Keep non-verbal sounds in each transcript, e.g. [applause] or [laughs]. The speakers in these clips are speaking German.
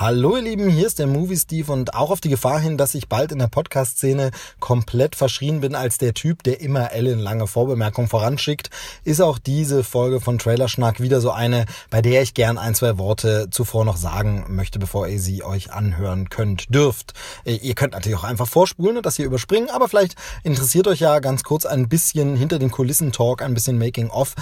Hallo ihr Lieben, hier ist der Movie Steve und auch auf die Gefahr hin, dass ich bald in der Podcast-Szene komplett verschrien bin als der Typ, der immer ellenlange Vorbemerkungen voranschickt, ist auch diese Folge von Trailerschnack wieder so eine, bei der ich gern ein, zwei Worte zuvor noch sagen möchte, bevor ihr sie euch anhören könnt, dürft. Äh, ihr könnt natürlich auch einfach vorspulen und das hier überspringen, aber vielleicht interessiert euch ja ganz kurz ein bisschen hinter den Kulissen Talk, ein bisschen Making of.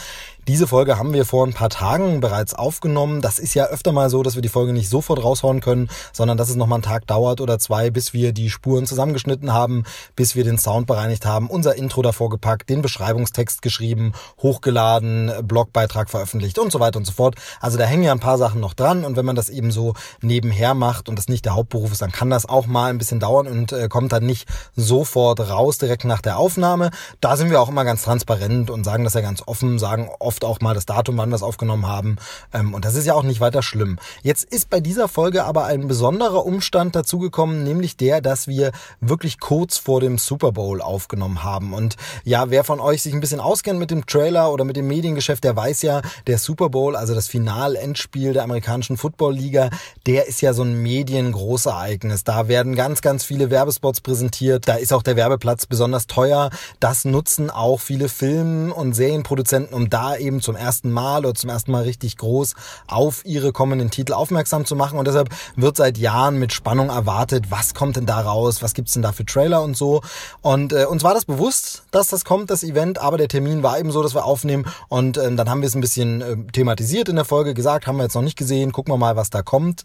Diese Folge haben wir vor ein paar Tagen bereits aufgenommen. Das ist ja öfter mal so, dass wir die Folge nicht sofort raushauen können, sondern dass es noch mal einen Tag dauert oder zwei, bis wir die Spuren zusammengeschnitten haben, bis wir den Sound bereinigt haben, unser Intro davor gepackt, den Beschreibungstext geschrieben, hochgeladen, Blogbeitrag veröffentlicht und so weiter und so fort. Also da hängen ja ein paar Sachen noch dran und wenn man das eben so nebenher macht und das nicht der Hauptberuf ist, dann kann das auch mal ein bisschen dauern und äh, kommt dann nicht sofort raus direkt nach der Aufnahme. Da sind wir auch immer ganz transparent und sagen das ja ganz offen, sagen oft oft auch mal das Datum, wann wir es aufgenommen haben. Ähm, und das ist ja auch nicht weiter schlimm. Jetzt ist bei dieser Folge aber ein besonderer Umstand dazugekommen, nämlich der, dass wir wirklich kurz vor dem Super Bowl aufgenommen haben. Und ja, wer von euch sich ein bisschen auskennt mit dem Trailer oder mit dem Mediengeschäft, der weiß ja, der Super Bowl, also das Final-Endspiel der amerikanischen Football-Liga, der ist ja so ein Mediengroßereignis. Da werden ganz, ganz viele Werbespots präsentiert. Da ist auch der Werbeplatz besonders teuer. Das nutzen auch viele Film- und Serienproduzenten, um da eben zum ersten Mal oder zum ersten Mal richtig groß auf ihre kommenden Titel aufmerksam zu machen. Und deshalb wird seit Jahren mit Spannung erwartet, was kommt denn da raus, was gibt's denn da für Trailer und so. Und äh, uns war das bewusst, dass das kommt, das Event, aber der Termin war eben so, dass wir aufnehmen. Und äh, dann haben wir es ein bisschen äh, thematisiert in der Folge, gesagt, haben wir jetzt noch nicht gesehen, gucken wir mal, was da kommt.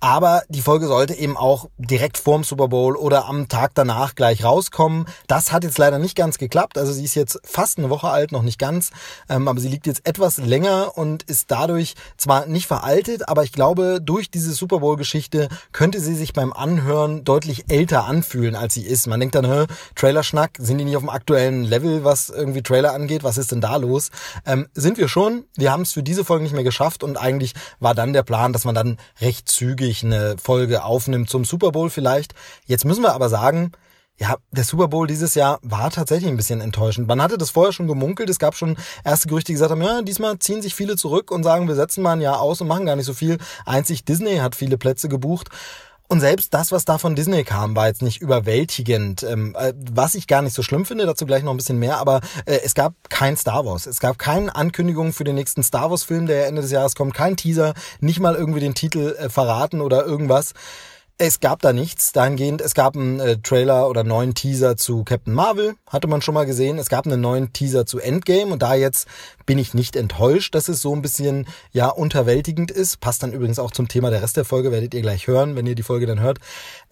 Aber die Folge sollte eben auch direkt vorm Super Bowl oder am Tag danach gleich rauskommen. Das hat jetzt leider nicht ganz geklappt. Also sie ist jetzt fast eine Woche alt, noch nicht ganz. Ähm, aber sie liegt jetzt etwas länger und ist dadurch zwar nicht veraltet, aber ich glaube, durch diese Super Bowl-Geschichte könnte sie sich beim Anhören deutlich älter anfühlen, als sie ist. Man denkt dann, Trailerschnack, sind die nicht auf dem aktuellen Level, was irgendwie Trailer angeht? Was ist denn da los? Ähm, sind wir schon. Wir haben es für diese Folge nicht mehr geschafft und eigentlich war dann der Plan, dass man dann recht zügig zügig eine Folge aufnimmt zum Super Bowl vielleicht. Jetzt müssen wir aber sagen, ja, der Super Bowl dieses Jahr war tatsächlich ein bisschen enttäuschend. Man hatte das vorher schon gemunkelt. Es gab schon erste Gerüchte, die gesagt haben, ja, diesmal ziehen sich viele zurück und sagen, wir setzen mal ein Jahr aus und machen gar nicht so viel. Einzig Disney hat viele Plätze gebucht. Und selbst das, was da von Disney kam, war jetzt nicht überwältigend. Ähm, äh, was ich gar nicht so schlimm finde, dazu gleich noch ein bisschen mehr, aber äh, es gab kein Star Wars. Es gab keine Ankündigung für den nächsten Star Wars-Film, der Ende des Jahres kommt, kein Teaser, nicht mal irgendwie den Titel äh, verraten oder irgendwas. Es gab da nichts dahingehend. Es gab einen äh, Trailer oder neuen Teaser zu Captain Marvel, hatte man schon mal gesehen. Es gab einen neuen Teaser zu Endgame und da jetzt bin ich nicht enttäuscht, dass es so ein bisschen ja unterwältigend ist. Passt dann übrigens auch zum Thema der Rest der Folge, werdet ihr gleich hören, wenn ihr die Folge dann hört.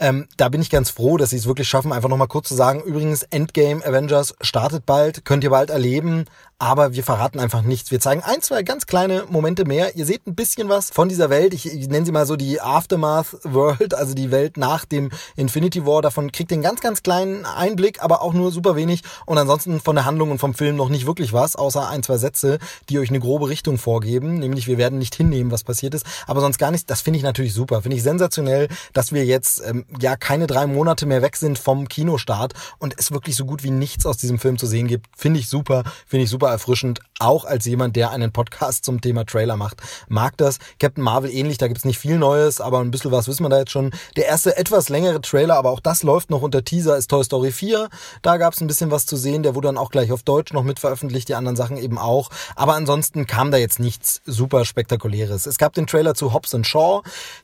Ähm, da bin ich ganz froh, dass sie es wirklich schaffen, einfach nochmal kurz zu sagen, übrigens Endgame Avengers startet bald, könnt ihr bald erleben, aber wir verraten einfach nichts. Wir zeigen ein, zwei ganz kleine Momente mehr. Ihr seht ein bisschen was von dieser Welt. Ich, ich nenne sie mal so die Aftermath World, also die Welt nach dem Infinity War. Davon kriegt ihr einen ganz, ganz kleinen Einblick, aber auch nur super wenig. Und ansonsten von der Handlung und vom Film noch nicht wirklich was, außer ein, zwei Sätze, die euch eine grobe Richtung vorgeben. Nämlich, wir werden nicht hinnehmen, was passiert ist. Aber sonst gar nichts. Das finde ich natürlich super. Finde ich sensationell, dass wir jetzt ähm, ja keine drei Monate mehr weg sind vom Kinostart und es wirklich so gut wie nichts aus diesem Film zu sehen gibt. Finde ich super. Finde ich super erfrischend, auch als jemand, der einen Podcast zum Thema Trailer macht. Mag das. Captain Marvel ähnlich, da gibt's nicht viel Neues, aber ein bisschen was wissen wir da jetzt schon. Der erste etwas längere Trailer, aber auch das läuft noch unter Teaser, ist Toy Story 4. Da gab's ein bisschen was zu sehen, der wurde dann auch gleich auf Deutsch noch mit veröffentlicht, die anderen Sachen eben auch. Aber ansonsten kam da jetzt nichts super spektakuläres. Es gab den Trailer zu Hobbs Shaw,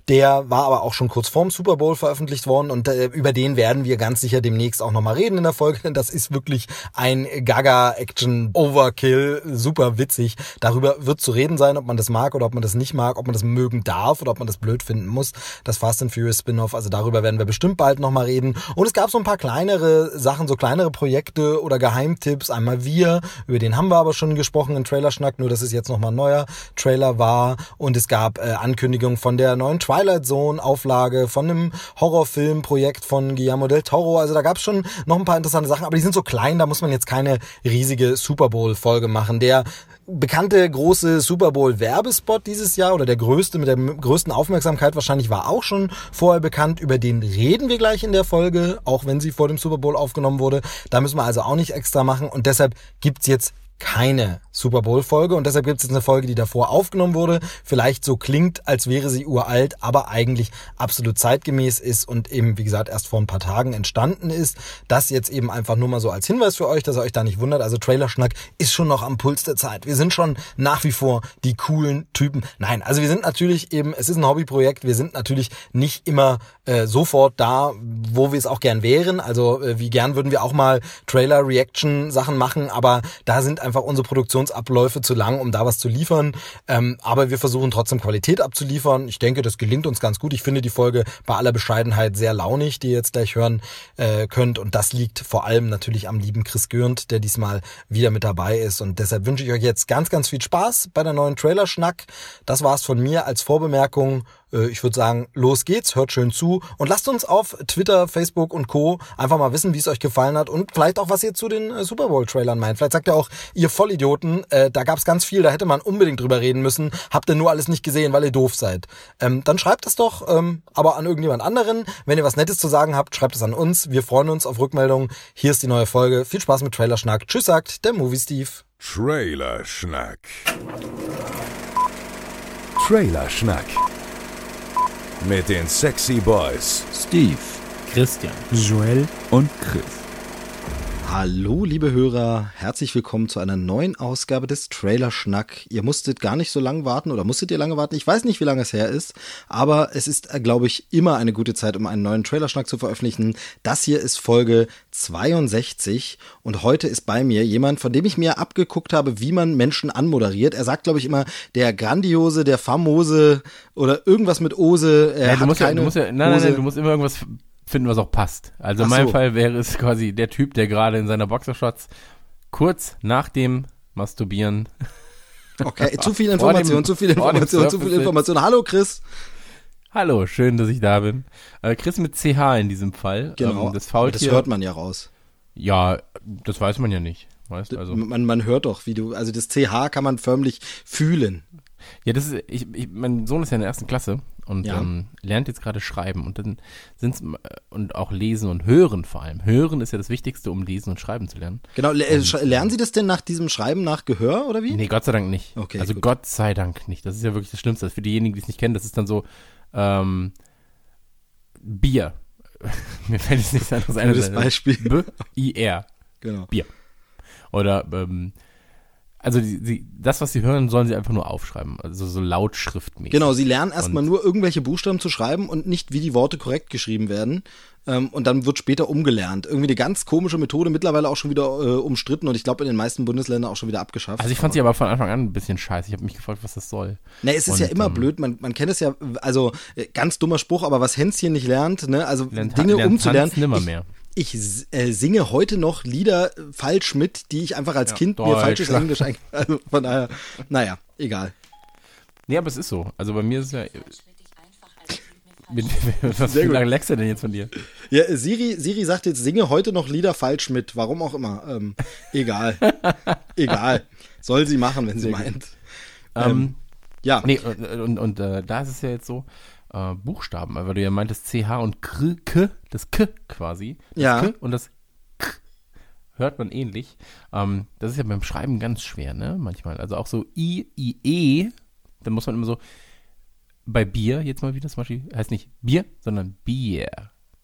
der war aber auch schon kurz vorm Super Bowl veröffentlicht worden und äh, über den werden wir ganz sicher demnächst auch nochmal reden in der Folge, denn das ist wirklich ein Gaga-Action-Over Overkill, super witzig. Darüber wird zu reden sein, ob man das mag oder ob man das nicht mag, ob man das mögen darf oder ob man das blöd finden muss. Das Fast and Furious Spin-off, also darüber werden wir bestimmt bald nochmal reden. Und es gab so ein paar kleinere Sachen, so kleinere Projekte oder Geheimtipps. Einmal wir, über den haben wir aber schon gesprochen im Trailerschnack, nur dass es jetzt nochmal ein neuer Trailer war. Und es gab äh, Ankündigungen von der neuen Twilight Zone Auflage, von einem Horrorfilmprojekt von Guillermo del Toro. Also da gab es schon noch ein paar interessante Sachen, aber die sind so klein, da muss man jetzt keine riesige Super Bowl Folge machen. Der bekannte große Super Bowl Werbespot dieses Jahr oder der größte mit der größten Aufmerksamkeit wahrscheinlich war auch schon vorher bekannt. Über den reden wir gleich in der Folge, auch wenn sie vor dem Super Bowl aufgenommen wurde. Da müssen wir also auch nicht extra machen und deshalb gibt's jetzt keine Super Bowl-Folge und deshalb gibt es jetzt eine Folge, die davor aufgenommen wurde, vielleicht so klingt, als wäre sie uralt, aber eigentlich absolut zeitgemäß ist und eben, wie gesagt, erst vor ein paar Tagen entstanden ist. Das jetzt eben einfach nur mal so als Hinweis für euch, dass ihr euch da nicht wundert. Also Trailerschnack ist schon noch am Puls der Zeit. Wir sind schon nach wie vor die coolen Typen. Nein, also wir sind natürlich eben, es ist ein Hobbyprojekt, wir sind natürlich nicht immer äh, sofort da, wo wir es auch gern wären. Also äh, wie gern würden wir auch mal Trailer-Reaction-Sachen machen, aber da sind einfach unsere Produktionsabläufe zu lang, um da was zu liefern. Ähm, aber wir versuchen trotzdem Qualität abzuliefern. Ich denke, das gelingt uns ganz gut. Ich finde die Folge bei aller Bescheidenheit sehr launig, die ihr jetzt gleich hören äh, könnt. Und das liegt vor allem natürlich am lieben Chris Gürnt, der diesmal wieder mit dabei ist. Und deshalb wünsche ich euch jetzt ganz, ganz viel Spaß bei der neuen Trailer-Schnack. Das war's von mir als Vorbemerkung. Äh, ich würde sagen, los geht's, hört schön zu und lasst uns auf Twitter, Facebook und Co. einfach mal wissen, wie es euch gefallen hat und vielleicht auch, was ihr zu den äh, Super Bowl-Trailern meint. Vielleicht sagt ihr auch, ihr Vollidioten, äh, da gab's ganz viel, da hätte man unbedingt drüber reden müssen, habt ihr nur alles nicht gesehen, weil ihr doof seid. Ähm, dann schreibt es doch, ähm, aber an irgendjemand anderen. Wenn ihr was Nettes zu sagen habt, schreibt es an uns. Wir freuen uns auf Rückmeldungen. Hier ist die neue Folge. Viel Spaß mit Trailerschnack. Tschüss, sagt der Movie Steve. Trailerschnack. Trailerschnack. Mit den Sexy Boys. Steve, Christian, Joel und Chris. Hallo, liebe Hörer, herzlich willkommen zu einer neuen Ausgabe des Trailer Schnack. Ihr musstet gar nicht so lange warten oder musstet ihr lange warten? Ich weiß nicht, wie lange es her ist, aber es ist, äh, glaube ich, immer eine gute Zeit, um einen neuen Trailer Schnack zu veröffentlichen. Das hier ist Folge 62 und heute ist bei mir jemand, von dem ich mir abgeguckt habe, wie man Menschen anmoderiert. Er sagt, glaube ich, immer der grandiose, der famose oder irgendwas mit Ose. Er Ja, du, musst ja, du musst ja, nein, nein, nein, du musst immer irgendwas finden, was auch passt. Also in Ach meinem so. Fall wäre es quasi der Typ, der gerade in seiner Boxershorts kurz nach dem Masturbieren [laughs] Okay, zu viel Vor dem- Information, zu viel Information, zu viel Information. Hallo Chris. Hallo, schön, dass ich da bin. Äh, Chris mit CH in diesem Fall. Genau. Ähm, das das hört man ja raus. Ja, das weiß man ja nicht. Weißt also. man, man hört doch, wie du, also das CH kann man förmlich fühlen. Ja, das ist, ich, ich, mein Sohn ist ja in der ersten Klasse und Ja. ähm, lernt jetzt gerade schreiben und dann sind's äh, und auch lesen und hören vor allem. Hören ist ja das Wichtigste, um lesen und schreiben zu lernen. Genau, äh, lernen Sie das denn nach diesem Schreiben nach Gehör oder wie? Nee, Gott sei Dank nicht. Okay, also gut. Gott sei Dank nicht. Das ist ja wirklich das Schlimmste. Für diejenigen, die es nicht kennen, das ist dann so ähm, Bier. [laughs] Mir fällt jetzt nichts anderes ein. Gutes Beispiel. B-I-R. Genau. Bier. Oder ähm, also die, die, das, was sie hören, sollen sie einfach nur aufschreiben. Also so lautschriftmäßig. Genau, Sie lernen erstmal nur irgendwelche Buchstaben zu schreiben und nicht, wie die Worte korrekt geschrieben werden. Ähm, und dann wird später umgelernt. Irgendwie eine ganz komische Methode, mittlerweile auch schon wieder äh, umstritten und ich glaube in den meisten Bundesländern auch schon wieder abgeschafft. Also ich fand sie aber von Anfang an ein bisschen scheiße. Ich habe mich gefragt, was das soll. Ne, es ist ja Und, immer ähm, blöd, man, man kennt es ja, also äh, ganz dummer Spruch, aber was Hänschen nicht lernt, ne, also Lernt- Dinge lernt umzulernen. Hans nimmer mehr. ich s- äh, singe heute noch Lieder äh, falsch mit, die ich einfach als Ja, Kind mir falsches Englisch ein, [laughs] also von daher, naja, egal. Nee, aber es ist so. Also bei mir ist es ja. [laughs] Mit, was gut. Alexa denn jetzt von dir? Ja, Siri, Siri sagt jetzt, singe heute noch Lieder falsch mit, warum auch immer. Ähm, egal. [laughs] egal. Soll sie machen, wenn sie meint. Ähm, Ja, nee, und, und, und äh, da ist es ja jetzt so, äh, Buchstaben, weil du ja meintest CH und K, K das K quasi. Das Ja. K und das K hört man ähnlich. Ähm, das ist ja beim Schreiben ganz schwer, ne? Manchmal. Also auch so I, I, E, da muss man immer so, bei Bier jetzt mal wieder zum Beispiel, heißt nicht Bier, sondern Bier.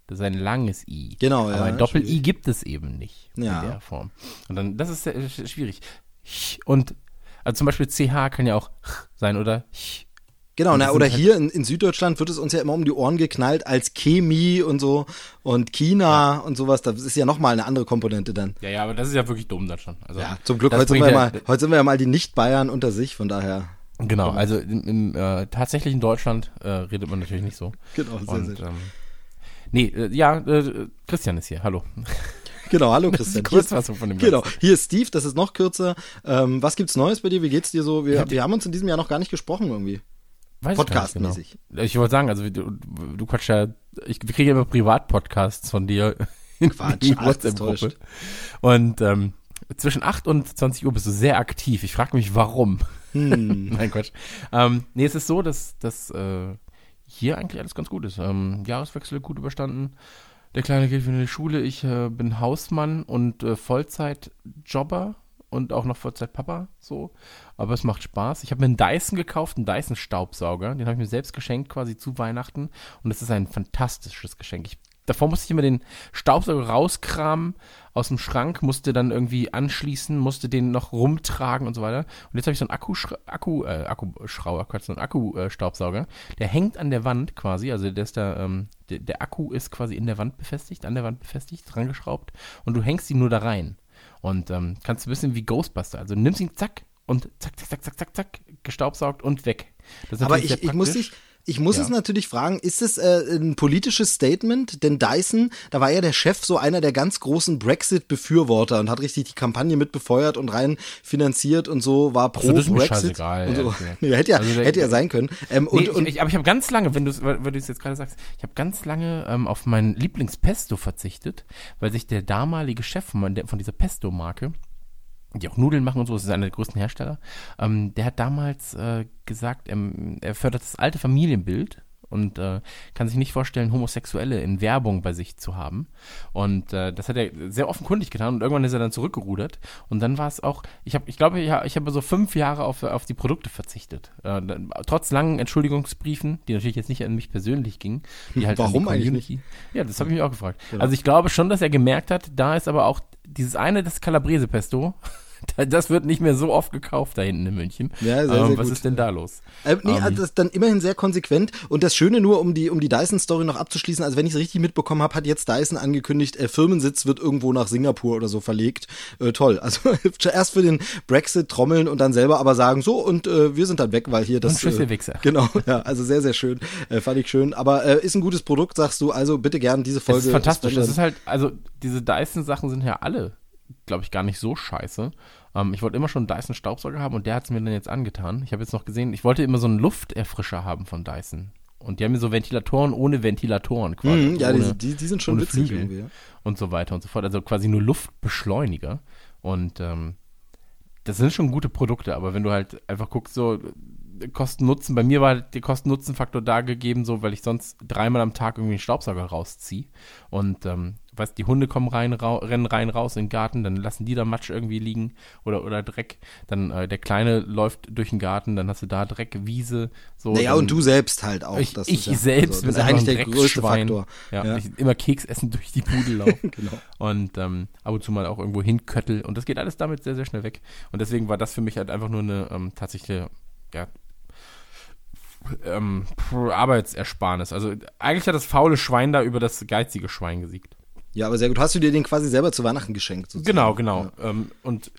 Das ist ein langes I. Genau, Aber ja, ein Doppel-I gibt es eben nicht Ja. in der Form. Und dann, das ist sehr, sch- schwierig. Und, also zum Beispiel CH kann ja auch sein oder ch. Genau. Na, oder halt- hier in, in Süddeutschland wird es uns ja immer um die Ohren geknallt als Chemie und so und China und sowas. Das ist ja nochmal eine andere Komponente dann. Ja, ja, aber das ist ja wirklich dumm dann schon. Also, Ja, zum Glück, heute sind, wir ja ja- mal, heute sind wir ja mal die Nicht-Bayern unter sich, von daher. Genau, also im, im äh, tatsächlichen Deutschland äh, redet man natürlich nicht so. Genau, sehr, Und, sehr. ähm, nee, äh, ja, äh, Christian ist hier, hallo. Genau, hallo [laughs] Christian. Die Hier ist, Kurzfassung von dem genau, Ganzen. hier ist Steve, das ist noch kürzer. Ähm, was gibt's Neues bei dir? Wie geht's dir so? Wir, wir haben uns in diesem Jahr noch gar nicht gesprochen irgendwie. Weiß ich Podcastmäßig. Genau. Ich wollte sagen, also du, du quatsch ja, ich wir kriegen ja immer Privatpodcasts von dir [laughs] in die WhatsApp-Gruppe. Und ähm, zwischen 8 und 20 Uhr bist du sehr aktiv. Ich frage mich, warum. Hm. [laughs] Nein, Quatsch. Ähm, nee, es ist so, dass, dass äh, hier eigentlich alles ganz gut ist. Ähm, Jahreswechsel gut überstanden. Der Kleine geht wieder in die Schule. Ich äh, bin Hausmann und äh, Vollzeitjobber. Und auch noch Vollzeit Papa so. Aber es macht Spaß. Ich habe mir einen Dyson gekauft, einen Dyson Staubsauger. Den habe ich mir selbst geschenkt quasi zu Weihnachten. Und es ist ein fantastisches Geschenk. Ich davor musste ich immer den Staubsauger rauskramen aus dem Schrank, musste dann irgendwie anschließen, musste den noch rumtragen und so weiter. Und jetzt habe ich so einen Akku, Akku, äh, Akkuschrauber, so einen Akku-Staubsauger, der hängt an der Wand quasi, also der ist da, ähm, der, der Akku ist quasi in der Wand befestigt, an der Wand befestigt, dran geschraubt und du hängst ihn nur da rein. Und ähm, kannst du wissen wie Ghostbuster. Also nimmst ihn, zack, und zack, zack, zack, zack, zack, zack, gestaubsaugt und weg. Aber ich, ich muss dich, ich muss ja. es natürlich fragen, ist es äh, ein politisches Statement? Denn Dyson, da war ja der Chef so einer der ganz großen Brexit-Befürworter und hat richtig die Kampagne mit befeuert und rein finanziert und so, war pro also Brexit. Und so. [laughs] ja, hätte ja, also der, hätte ja sein können. Ähm, nee, und, und ich, aber ich habe ganz lange, wenn du es jetzt gerade sagst, ich habe ganz lange ähm, auf mein Lieblingspesto verzichtet, weil sich der damalige Chef von, von dieser Pesto-Marke die auch Nudeln machen und so, das ist einer der größten Hersteller, ähm, der hat damals äh, gesagt, ähm, er fördert das alte Familienbild und äh, kann sich nicht vorstellen, Homosexuelle in Werbung bei sich zu haben. Und äh, das hat er sehr offenkundig getan und irgendwann ist er dann zurückgerudert. Und dann war es auch, ich habe, ich glaube, ich, ich habe so fünf Jahre auf, auf die Produkte verzichtet. Äh, trotz langen Entschuldigungsbriefen, die natürlich jetzt nicht an mich persönlich gingen. Die [laughs] halt Warum eigentlich nicht? Ja, das habe ich mich auch gefragt. Genau. Also ich glaube schon, dass er gemerkt hat, da ist aber auch dieses eine, das Calabrese Pesto, [laughs] das wird nicht mehr so oft gekauft da hinten in München. Ja, sehr, ähm, sehr was gut. ist denn da los? Äh, nee, ähm, also das ist dann immerhin sehr konsequent. Und das Schöne nur, um die, um die Dyson-Story noch abzuschließen, also wenn ich es richtig mitbekommen habe, hat jetzt Dyson angekündigt, äh, Firmensitz wird irgendwo nach Singapur oder so verlegt. Äh, toll. [laughs] Also [laughs] erst für den Brexit trommeln und dann selber aber sagen, so und äh, wir sind dann weg, weil hier das. Und tschüss, ihr Wichser. Genau, ja, also sehr, sehr schön. Äh, fand ich schön. Aber äh, ist ein gutes Produkt, sagst du. Also bitte gern diese Folge. Das ist fantastisch. Das ist halt, also diese Dyson-Sachen sind ja alle, glaube ich, gar nicht so scheiße. Ähm, ich wollte immer schon einen Dyson Staubsauger haben und der hat es mir dann jetzt angetan. Ich habe jetzt noch gesehen, ich wollte immer so einen Lufterfrischer haben von Dyson. Und die haben mir so Ventilatoren ohne Ventilatoren quasi. Mm, ja, ohne, die, die, sind schon witzig Flügel irgendwie. Ja. Und so weiter und so fort. Also quasi nur Luftbeschleuniger. Und ähm, das sind schon gute Produkte, aber wenn du halt einfach guckst, so Kosten-Nutzen, bei mir war der Kosten-Nutzen-Faktor da gegeben, so, weil ich sonst dreimal am Tag irgendwie einen Staubsauger rausziehe. Und ähm, weißt, die Hunde kommen rein, rennen rein, raus in den Garten, dann lassen die da Matsch irgendwie liegen oder, oder Dreck. Dann äh, der Kleine läuft durch den Garten, dann hast du da Dreck, Wiese. So, naja, und du selbst halt auch. Ich, ich ja, selbst also, bin eigentlich der größte Faktor. Ja, ja. Ich immer Keks essen [laughs] durch die Bude laufen. [laughs] genau. Und ähm, ab und zu mal auch irgendwo hinköttel. Und das geht alles damit sehr, sehr schnell weg. Und deswegen war das für mich halt einfach nur eine ähm, tatsächliche ja, ähm, Arbeitsersparnis. Also eigentlich hat das faule Schwein da über das geizige Schwein gesiegt. Ja, aber sehr gut. Hast du dir den quasi selber zu Weihnachten geschenkt? Sozusagen? Genau, genau. Ja. Ähm, und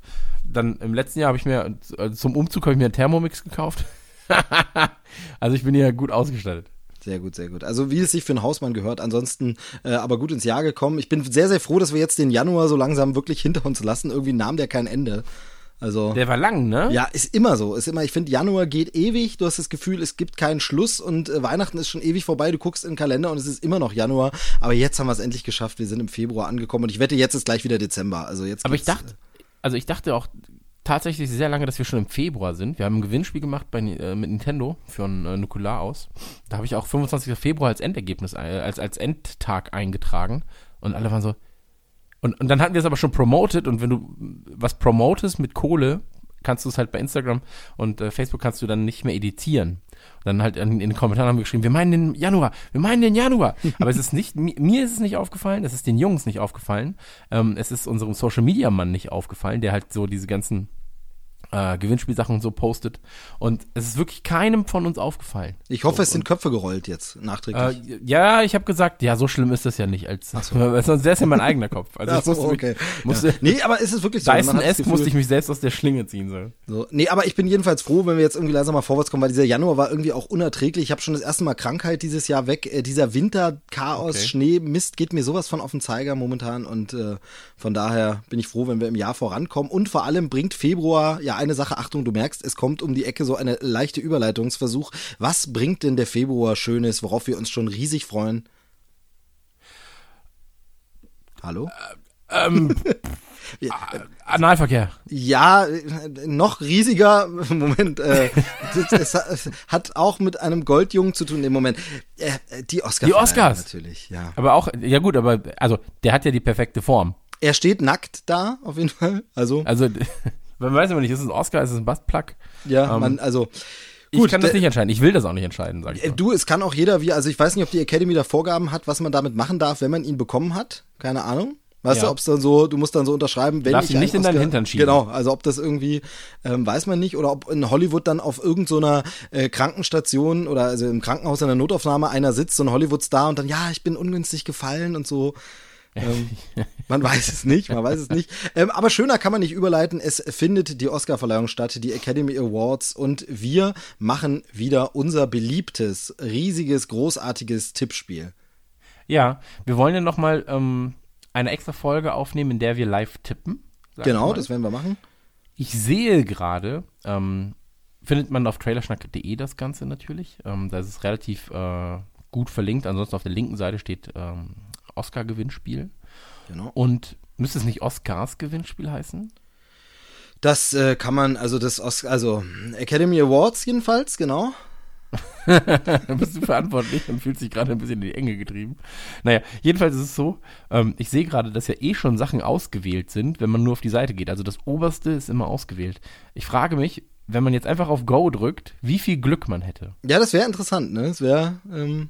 dann im letzten Jahr habe ich mir, also zum Umzug habe ich mir einen Thermomix gekauft. [laughs] also ich bin hier gut ausgestattet. Sehr gut, sehr gut. Also wie es sich für einen Hausmann gehört. Ansonsten äh, aber gut ins Jahr gekommen. Ich bin sehr, sehr froh, dass wir jetzt den Januar so langsam wirklich hinter uns lassen. Irgendwie nahm der kein Ende. Also der war lang, ne? Ja, ist immer so. Ist immer. Ich finde, Januar geht ewig. Du hast das Gefühl, es gibt keinen Schluss und äh, Weihnachten ist schon ewig vorbei. Du guckst in den Kalender und es ist immer noch Januar. Aber jetzt haben wir es endlich geschafft. Wir sind im Februar angekommen und ich wette, jetzt ist gleich wieder Dezember. Also jetzt. Aber ich dachte, also ich dachte auch tatsächlich sehr lange, dass wir schon im Februar sind. Wir haben ein Gewinnspiel gemacht bei, äh, mit Nintendo für ein äh, Nukular aus. Da habe ich auch 25. Februar als Endergebnis, äh, als als Endtag eingetragen und alle waren so und, und dann hatten wir es aber schon promoted und wenn du was promotest mit Kohle, kannst du es halt bei Instagram und äh, Facebook kannst du dann nicht mehr editieren. Und dann halt in, in, den Kommentaren haben wir geschrieben, wir meinen den Januar, wir meinen den Januar. [laughs] Aber es ist nicht, mir, mir ist es nicht aufgefallen, es ist den Jungs nicht aufgefallen, ähm, es ist unserem Social Media Mann nicht aufgefallen, der halt so diese ganzen äh, Gewinnspielsachen und so postet. Und es ist wirklich keinem von uns aufgefallen. Ich hoffe, so, es sind Köpfe gerollt jetzt, nachträglich. Äh, ja, ich habe gesagt, ja, so schlimm ist das ja nicht. Als, so. [laughs] Sonst wäre es ja mein eigener Kopf. Also Ach so, musste okay. Mich, musste, ja. Nee, aber ist es wirklich so? Dyson-esque musste ich mich selbst aus der Schlinge ziehen. So. so. Nee, aber ich bin jedenfalls froh, wenn wir jetzt irgendwie langsam mal vorwärts kommen, weil dieser Januar war irgendwie auch unerträglich. Ich habe schon das erste Mal Krankheit dieses Jahr weg. Äh, dieser Winter, Chaos, okay. Schnee, Mist geht mir sowas von auf den Zeiger momentan. Und äh, von daher bin ich froh, wenn wir im Jahr vorankommen. Und vor allem bringt Februar ja eine Sache, Achtung, du merkst, es kommt um die Ecke so eine leichte Überleitungsversuch. Was bringt denn der Februar Schönes, worauf wir uns schon riesig freuen? Hallo? [laughs] Äh, ähm, Analverkehr. Ja, noch riesiger. Moment, äh, es, hat auch mit einem Goldjungen zu tun im Moment. Äh, die Oscars. Die Oscars. Natürlich, ja. Aber auch, ja gut, aber also der hat ja die perfekte Form. Er steht nackt da, auf jeden Fall. Also. Also Man weiß immer nicht, ist es ein Oscar, ist es ein Buttplug? Ja, Ähm, man, also. ich kann das der- nicht entscheiden. Ich will das auch nicht entscheiden, sag ich Äh, mal. Du, es kann auch jeder wie, also ich weiß nicht, ob die Academy da Vorgaben hat, was man damit machen darf, wenn man ihn bekommen hat. Keine Ahnung. Weißt Ja. du, ob es dann so, du musst dann so unterschreiben, wenn darfst ich ihn nicht in deinen Hintern schieben. Genau, also ob das irgendwie, ähm, weiß man nicht, oder ob in Hollywood dann auf irgendeiner äh, Krankenstation oder also im Krankenhaus in der Notaufnahme einer sitzt, so ein Hollywood-Star und dann, ja, ich bin ungünstig gefallen und so. Ähm, [laughs] man weiß es nicht, man weiß es nicht. Ähm, aber schöner kann man nicht überleiten. Es findet die Oscarverleihung statt, die Academy Awards und wir machen wieder unser beliebtes, riesiges, großartiges Tippspiel. Ja, wir wollen ja nochmal ähm, eine extra Folge aufnehmen, in der wir live tippen. Genau, das werden wir machen. Ich sehe gerade, ähm, findet man auf trailerschnack.de das Ganze natürlich. Ähm, da ist es relativ äh, gut verlinkt. Ansonsten auf der linken Seite steht ähm, Oscar-Gewinnspiel. Genau. Und müsste es nicht Oscars-Gewinnspiel heißen? Das äh, kann man, also das Os also Academy Awards jedenfalls, genau. Da [laughs] bist du verantwortlich und fühlst dich gerade ein bisschen in die Enge getrieben. Naja, jedenfalls ist es so, ähm, ich sehe gerade, dass ja eh schon Sachen ausgewählt sind, wenn man nur auf die Seite geht. Also das oberste ist immer ausgewählt. Ich frage mich, wenn man jetzt einfach auf Go drückt, wie viel Glück man hätte. Ja, das wäre interessant, ne? Das wäre, ähm,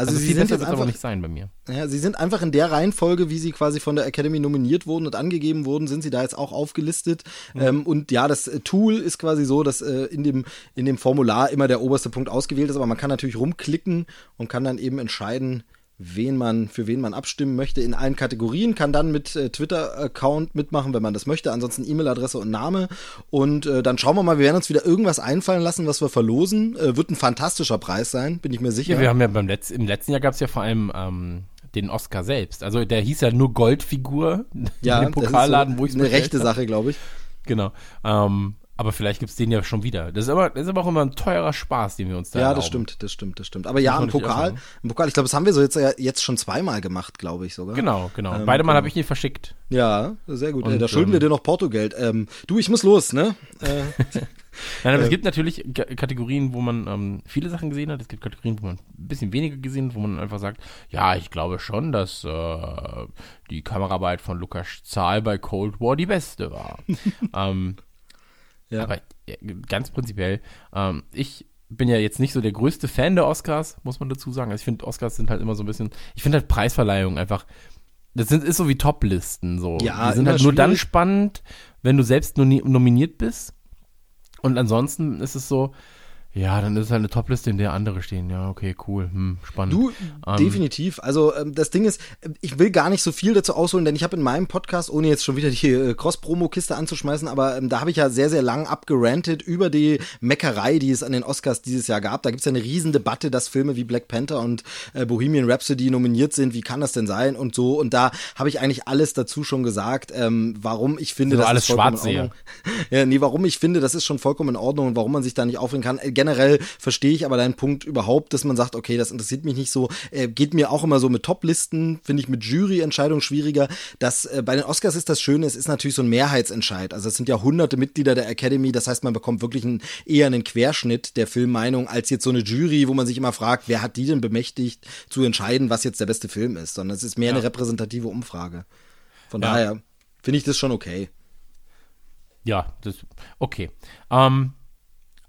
also, Also sie sind jetzt einfach, nicht sein bei mir. ja, sie sind einfach in der Reihenfolge, wie sie quasi von der Academy nominiert wurden und angegeben wurden, sind sie da jetzt auch aufgelistet. Ähm, und ja, das äh, Tool ist quasi so, dass äh, in dem in dem Formular immer der oberste Punkt ausgewählt ist, aber man kann natürlich rumklicken und kann dann eben entscheiden, wen man für wen man abstimmen möchte in allen Kategorien, kann dann mit äh, Twitter-Account mitmachen, wenn man das möchte, ansonsten E-Mail-Adresse und Name und äh, dann schauen wir mal, wir werden uns wieder irgendwas einfallen lassen, was wir verlosen. Äh, wird ein fantastischer Preis sein, bin ich mir sicher. Ja, wir haben ja beim Letz im letzten Jahr gab es ja vor allem ähm, den Oscar selbst. Also der hieß ja nur Goldfigur ja, [laughs] ist Pokalladen, so wo ich eine rechte Sache, glaube ich. Genau. Ähm, aber vielleicht gibt's den ja schon wieder. Das ist aber, das ist aber auch immer ein teurer Spaß, den wir uns da Ja, erlauben. das stimmt, das stimmt, das stimmt. Aber ja, muss im Pokal, im Pokal, ich glaube, das haben wir so jetzt, ja jetzt schon zweimal gemacht, glaube ich sogar. Genau, genau. Ähm, Beide Mal genau. habe ich ihn verschickt. Ja, sehr gut. Und, äh, da schulden wir ähm, dir noch Portogeld. Ähm, du, ich muss los, ne? [laughs] Äh, Nein, aber es gibt natürlich Kategorien, wo man ähm, viele Sachen gesehen hat. Es gibt Kategorien, wo man ein bisschen weniger gesehen hat, wo man einfach sagt, ja, ich glaube schon, dass äh, die Kameraarbeit von Lukas Zahl bei Cold War die beste war. [laughs] ähm, ja. Aber ganz prinzipiell, ähm, ich bin ja jetzt nicht so der größte Fan der Oscars, muss man dazu sagen. Also ich finde, Oscars sind halt immer so ein bisschen, ich finde halt Preisverleihungen einfach, das sind, ist so wie Top-Listen so. Ja, Die sind halt nur dann spannend, wenn du selbst nominiert bist. Und ansonsten ist es so, ja, dann ist es halt eine Top-Liste, in der andere stehen. Ja, okay, cool, hm, spannend. Du, Ähm, definitiv. Also ähm, das Ding ist, äh, ich will gar nicht so viel dazu ausholen, denn ich habe in meinem Podcast, ohne jetzt schon wieder die äh, Cross-Promo-Kiste anzuschmeißen, aber ähm, da habe ich ja sehr, sehr lang abgerantet über die Meckerei, die es an den Oscars dieses Jahr gab. Da gibt es ja eine riesen Debatte, dass Filme wie Black Panther und äh, Bohemian Rhapsody nominiert sind. Wie kann das denn sein und so? Und da habe ich eigentlich alles dazu schon gesagt, ähm, warum ich finde, So das alles ist vollkommen in Schwarzseher. Ordnung. [laughs] Ja, nee, warum ich finde, das ist schon vollkommen in Ordnung und warum man sich da nicht aufregen kann. Äh, Generell verstehe ich aber deinen Punkt überhaupt, dass man sagt, okay, das interessiert mich nicht so. Äh, geht mir auch immer so mit Top-Listen, finde ich mit Jury-Entscheidungen schwieriger. Das, äh, bei den Oscars ist das Schöne, es ist natürlich so ein Mehrheitsentscheid. Also es sind ja hunderte Mitglieder der Academy, das heißt, man bekommt wirklich einen, eher einen Querschnitt der Filmmeinung als jetzt so eine Jury, wo man sich immer fragt, wer hat die denn bemächtigt zu entscheiden, was jetzt der beste Film ist, sondern es ist mehr eine repräsentative Umfrage. Von Ja. daher finde ich das schon okay. Ja, das, okay. Ähm,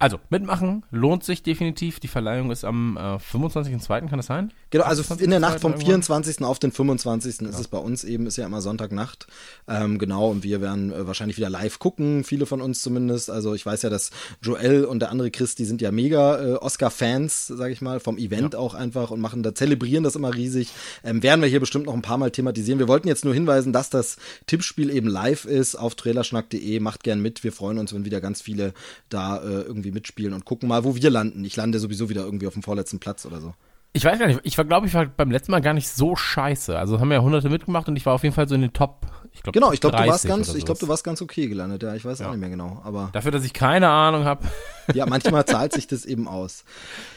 also, mitmachen lohnt sich definitiv. Die Verleihung ist am äh, 25.02., kann das sein? Genau, also 28. in der Nacht vom irgendwann? 24. auf den 25. ist es bei uns eben, ist ja immer Sonntagnacht. Ähm, genau, und wir werden äh, wahrscheinlich wieder live gucken, viele von uns zumindest. Also ich weiß ja, dass Joel und der andere Chris, die sind ja mega äh, Oscar-Fans, sage ich mal, vom Event auch einfach und machen da, zelebrieren das immer riesig. Ähm, werden wir hier bestimmt noch ein paar Mal thematisieren. Wir wollten jetzt nur hinweisen, dass das Tippspiel eben live ist auf trailerschnack.de. Macht gern mit. Wir freuen uns, wenn wieder ganz viele da äh, irgendwie mitspielen und gucken mal, wo wir landen. Ich lande sowieso wieder irgendwie auf dem vorletzten Platz oder so. Ich weiß gar nicht, ich war, glaube ich, war beim letzten Mal gar nicht so scheiße. Also haben ja hunderte mitgemacht und ich war auf jeden Fall so in den Top, ich glaube, Genau, ich glaube, du warst 30 ganz, oder ich glaube, du warst ganz okay gelandet, ja, ich weiß auch nicht mehr genau, aber Dafür, dass ich keine Ahnung habe. [laughs] ja, manchmal [laughs] zahlt sich das eben aus.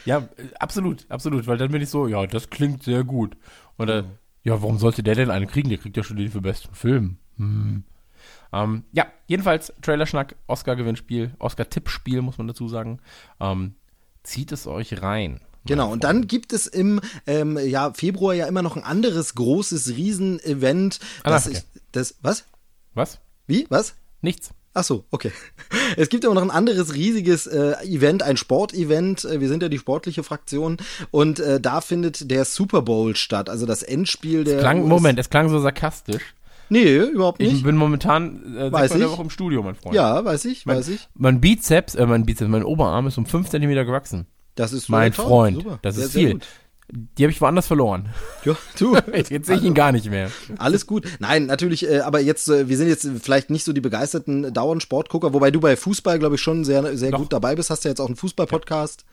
Ja, äh, absolut, absolut, weil dann bin ich so, ja, das klingt sehr gut. Und dann, ja, warum sollte der denn einen kriegen? Der kriegt ja schon den für besten Film. Hm. Ähm, ja, jedenfalls Trailerschnack, Oscar-Gewinnspiel, Oscar-Tippspiel, muss man dazu sagen. Ähm, zieht es euch rein. Genau, und dann gibt es im ähm, ja, Februar ja immer noch ein anderes großes Riesen-Event. Das Alaska. ist, das, was? Was? Wie? Was? Nichts. Ach so, okay. [laughs] Es gibt aber noch ein anderes riesiges äh, Event, ein Sportevent. Äh, wir sind ja die sportliche Fraktion und äh, da findet der Super Bowl statt, also das Endspiel der. Es klang, US Moment, es klang so sarkastisch. Nee, überhaupt Ich nicht. bin momentan äh, Weiß sechsmal ich. Woche im Studio, mein Freund. Ja, weiß ich, mein, weiß ich. Mein Bizeps, äh, mein Bizeps, mein Oberarm ist um 5 cm gewachsen. Das ist Mein toll, Freund, super. das ist sehr viel. Die habe ich woanders verloren. Ja, du. [laughs] Jetzt, sehe ich ihn gar nicht mehr. Alles gut. Nein, natürlich, äh, aber jetzt, äh, wir sind jetzt vielleicht nicht so die begeisterten dauernd Sportgucker, wobei du bei Fußball, glaube ich, schon sehr, sehr Doch. gut dabei bist. Hast ja jetzt auch einen Fußball-Podcast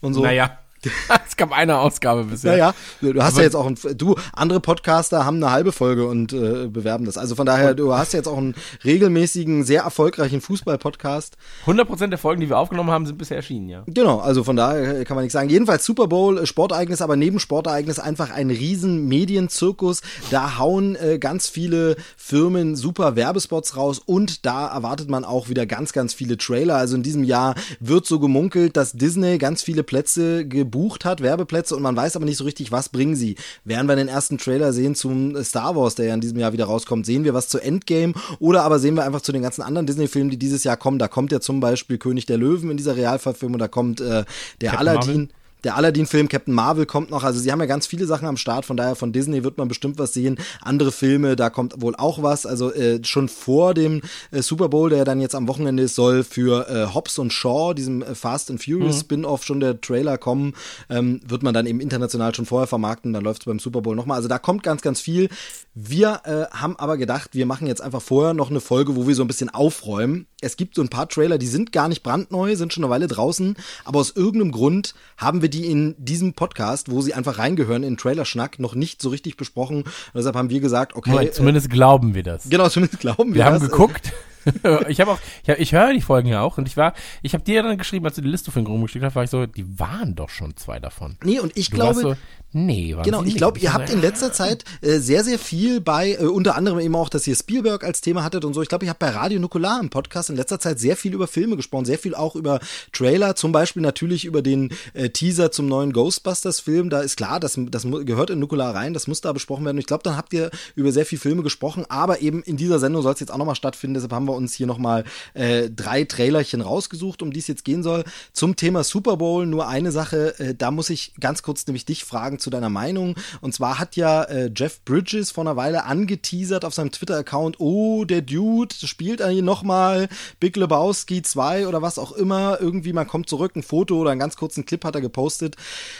und so. Naja, [laughs] es gab eine Ausgabe bisher. Naja, du du hast Aber- ja jetzt auch ein, du, andere Podcaster haben eine halbe Folge und äh, bewerben das. Also von daher, du hast ja jetzt auch einen regelmäßigen, sehr erfolgreichen Fußball-Podcast. 100% der Folgen, die wir aufgenommen haben, sind bisher erschienen, ja. Genau, also von daher äh, kann man nichts sagen. Jedenfalls Super Bowl, äh, Sportereignis, aber neben Sportereignis einfach ein riesen Medienzirkus. Da hauen äh, ganz viele Firmen super Werbespots raus und da erwartet man auch wieder ganz, ganz viele Trailer. Also in diesem Jahr wird so gemunkelt, dass Disney ganz viele Plätze gebucht hat, Werbeplätze und man weiß aber nicht so richtig, was bringen sie. Werden wir den ersten Trailer sehen zum Star Wars, der ja in diesem Jahr wieder rauskommt? Sehen wir was zu Endgame oder aber sehen wir einfach zu den ganzen anderen Disney-Filmen, die dieses Jahr kommen? Da kommt ja zum Beispiel König der Löwen in dieser Realverfilmung, da kommt äh, der Captain Aladdin. Marvel? Der Aladdin-Film, Captain Marvel kommt noch. Also sie haben ja ganz viele Sachen am Start. Von daher von Disney wird man bestimmt was sehen. Andere Filme, da kommt wohl auch was. Also äh, schon vor dem äh, Super Bowl, der dann jetzt am Wochenende ist, soll für äh, Hobbs und Shaw, diesem äh, Fast and Furious Spin-off, schon der Trailer kommen. Ähm, wird man dann eben international schon vorher vermarkten. Dann läuft es beim Super Bowl nochmal. Also da kommt ganz, ganz viel. Wir äh, haben aber gedacht, wir machen jetzt einfach vorher noch eine Folge, wo wir so ein bisschen aufräumen. Es gibt so ein paar Trailer, die sind gar nicht brandneu, sind schon eine Weile draußen, aber aus irgendeinem Grund haben wir die in diesem Podcast, wo sie einfach reingehören, in Trailerschnack, noch nicht so richtig besprochen. Und deshalb haben wir gesagt, okay, Moment, zumindest glauben wir das. äh, genau, zumindest glauben wir Wir haben das. geguckt. [laughs] ich habe auch, ich, hab, ich höre die Folgen ja auch und ich war, ich habe dir dann geschrieben, als du die Liste von rumgeschickt hast, war ich so, die waren doch schon zwei davon. Nee, und ich Du glaube, so, nee, waren Genau, ich glaube, ihr habt in letzter Zeit äh, sehr, sehr viel bei, äh, unter anderem eben auch, dass ihr Spielberg als Thema hattet und so. Ich glaube, ich habe bei Radio Nukular im Podcast in letzter Zeit sehr viel über Filme gesprochen, sehr viel auch über Trailer, zum Beispiel natürlich über den äh, Teaser zum neuen Ghostbusters-Film. Da ist klar, das, das gehört in Nukular rein, das muss da besprochen werden. Und ich glaube, dann habt ihr über sehr viele Filme gesprochen, aber eben in dieser Sendung soll es jetzt auch nochmal stattfinden. Deshalb haben wir uns hier nochmal äh, drei Trailerchen rausgesucht, um die es jetzt gehen soll. Zum Thema Super Bowl nur eine Sache, äh, da muss ich ganz kurz nämlich dich fragen zu deiner Meinung. Und zwar hat ja äh, Jeff Bridges vor einer Weile angeteasert auf seinem Twitter-Account, oh, der Dude spielt hier nochmal Big Lebowski 2 oder was auch immer. Irgendwie, man kommt zurück, ein Foto oder einen ganz kurzen Clip hat er gepostet.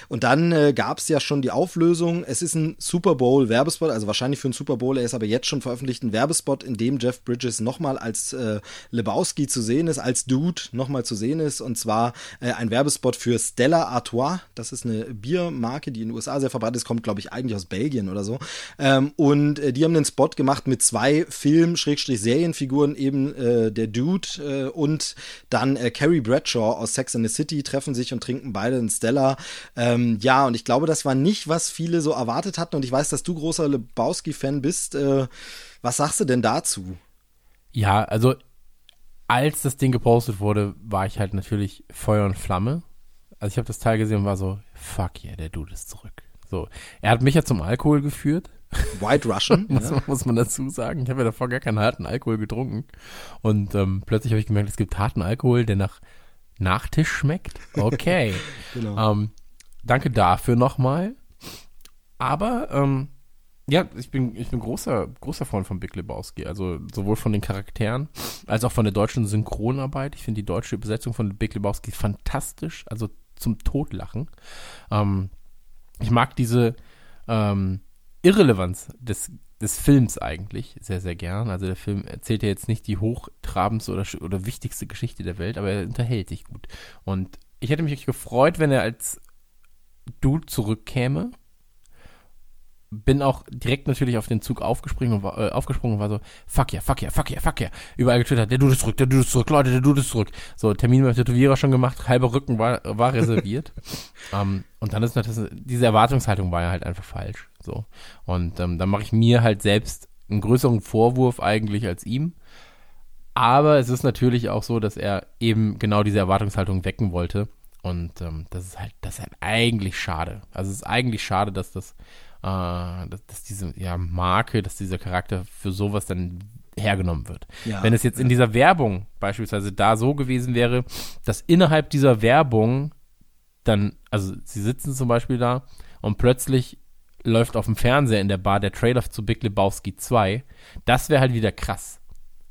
Und dann äh, gab es ja schon die Auflösung. Es ist ein Super Bowl-Werbespot, also wahrscheinlich für einen Super Bowl. Er ist aber jetzt schon veröffentlicht, ein Werbespot, in dem Jeff Bridges nochmal als äh, Lebowski zu sehen ist, als Dude nochmal zu sehen ist. Und zwar äh, ein Werbespot für Stella Artois. Das ist eine Biermarke, die in den USA sehr verbreitet ist, kommt, glaube ich, eigentlich aus Belgien oder so. Ähm, und äh, die haben einen Spot gemacht mit zwei Film-Serienfiguren, eben äh, der Dude äh, und dann äh, Carrie Bradshaw aus Sex and the City treffen sich und trinken beide einen Stella. Ähm, ja, und ich glaube, das war nicht, was viele so erwartet hatten. Und ich weiß, dass du großer Lebowski-Fan bist. Was sagst du denn dazu? Ja, also als das Ding gepostet wurde, war ich halt natürlich Feuer und Flamme. Also ich habe das Teil gesehen und war so, fuck yeah, der Dude ist zurück. So, er hat mich ja zum Alkohol geführt, White Russian? [laughs] muss, ja. man, muss man dazu sagen. Ich habe ja davor gar keinen harten Alkohol getrunken. Und ähm, plötzlich habe ich gemerkt, es gibt harten Alkohol, der nach Nachtisch schmeckt. Okay. [laughs] Genau. ähm, danke dafür nochmal. Aber ähm, ja, ich bin, ich bin großer, großer Freund von Big Lebowski. Also sowohl von den Charakteren als auch von der deutschen Synchronarbeit. Ich finde die deutsche Übersetzung von Big Lebowski fantastisch. Also zum Totlachen. Ähm, ich mag diese ähm, Irrelevanz des, des Films eigentlich sehr, sehr gern. Also der Film erzählt ja jetzt nicht die hochtrabendste oder, oder wichtigste Geschichte der Welt, aber er unterhält sich gut. Und ich hätte mich gefreut, wenn er als Dude zurückkäme. Bin auch direkt natürlich auf den Zug aufgesprungen und war, äh, aufgesprungen und war so, fuck yeah, fuck yeah, fuck yeah, fuck yeah. Überall getwittert, der Dude ist zurück, der Dude ist zurück, Leute, der Dude ist zurück. So, Termin beim Tätowierer schon gemacht, halber Rücken war, war reserviert. [laughs] ähm, und dann ist natürlich, diese Erwartungshaltung war ja halt einfach falsch. So. Und ähm, dann mache ich mir halt selbst einen größeren Vorwurf eigentlich als ihm. Aber es ist natürlich auch so, dass er eben genau diese Erwartungshaltung wecken wollte. Und ähm, das ist halt, das ist halt eigentlich schade. Also es ist eigentlich schade, dass das, dass, dass diese ja, Marke, dass dieser Charakter für sowas dann hergenommen wird. Ja, Wenn es jetzt in dieser Werbung beispielsweise da so gewesen wäre, dass innerhalb dieser Werbung dann, also sie sitzen zum Beispiel da und plötzlich läuft auf dem Fernseher in der Bar der Trailer zu Big Lebowski 2, das wäre halt wieder krass.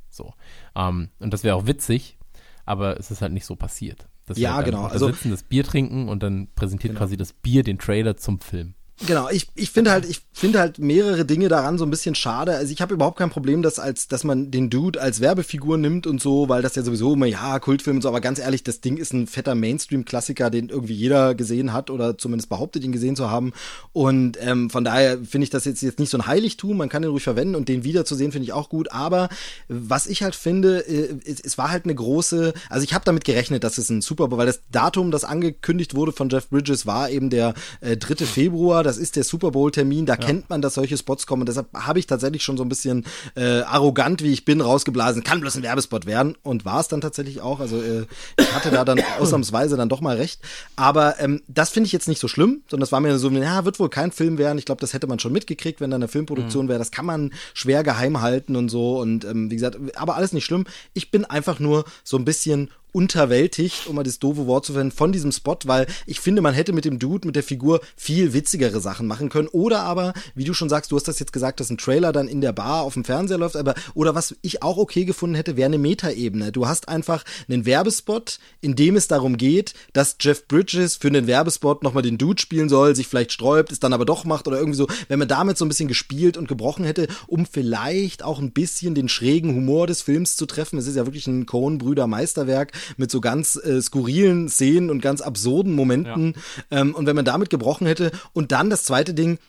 So. Ähm, und das wäre auch witzig, aber es ist halt nicht so passiert. Das Ja, halt genau. Also- sitzen, das Bier trinken und dann präsentiert quasi das Bier den Trailer zum Film. Genau, ich, ich finde halt, ich finde halt mehrere Dinge daran so ein bisschen schade. Also ich habe überhaupt kein Problem, dass als, dass man den Dude als Werbefigur nimmt und so, weil das ja sowieso immer, ja, Kultfilm und so, aber ganz ehrlich, das Ding ist ein fetter Mainstream-Klassiker, den irgendwie jeder gesehen hat oder zumindest behauptet, ihn gesehen zu haben. Und ähm, von daher finde ich das jetzt, jetzt nicht so ein Heiligtum, man kann den ruhig verwenden und den wiederzusehen finde ich auch gut. Aber was ich halt finde, äh, es, es war halt eine große, also ich habe damit gerechnet, dass es ein Super weil das Datum, das angekündigt wurde von Jeff Bridges, war eben der äh, 3. Februar. Das ist der Super Bowl-Termin. Da kennt man, dass solche Spots kommen. Und deshalb habe ich tatsächlich schon so ein bisschen äh, arrogant, wie ich bin, rausgeblasen. Kann bloß ein Werbespot werden. Und war es dann tatsächlich auch. Also äh, ich hatte da dann [coughs] ausnahmsweise dann doch mal recht. Aber ähm, das finde ich jetzt nicht so schlimm, sondern das war mir so, ja, wird wohl kein Film werden. Ich glaube, das hätte man schon mitgekriegt, wenn da eine Filmproduktion wäre. Das kann man schwer geheim halten und so. Und ähm, wie gesagt, aber alles nicht schlimm. Ich bin einfach nur so ein bisschen unterwältigt, um mal das doofe Wort zu verwenden, von diesem Spot, weil ich finde, man hätte mit dem Dude, mit der Figur viel witzigere Sachen machen können. Oder aber, wie du schon sagst, du hast das jetzt gesagt, dass ein Trailer dann in der Bar auf dem Fernseher läuft, aber, oder was ich auch okay gefunden hätte, wäre eine Metaebene. Du hast einfach einen Werbespot, in dem es darum geht, dass Jeff Bridges für einen Werbespot nochmal den Dude spielen soll, sich vielleicht sträubt, es dann aber doch macht oder irgendwie so. Wenn man damit so ein bisschen gespielt und gebrochen hätte, um vielleicht auch ein bisschen den schrägen Humor des Films zu treffen. Es ist ja wirklich ein Coen-Brüder-Meisterwerk mit so ganz äh, skurrilen Szenen und ganz absurden Momenten. Ähm, und wenn man damit gebrochen hätte und dann das zweite Ding,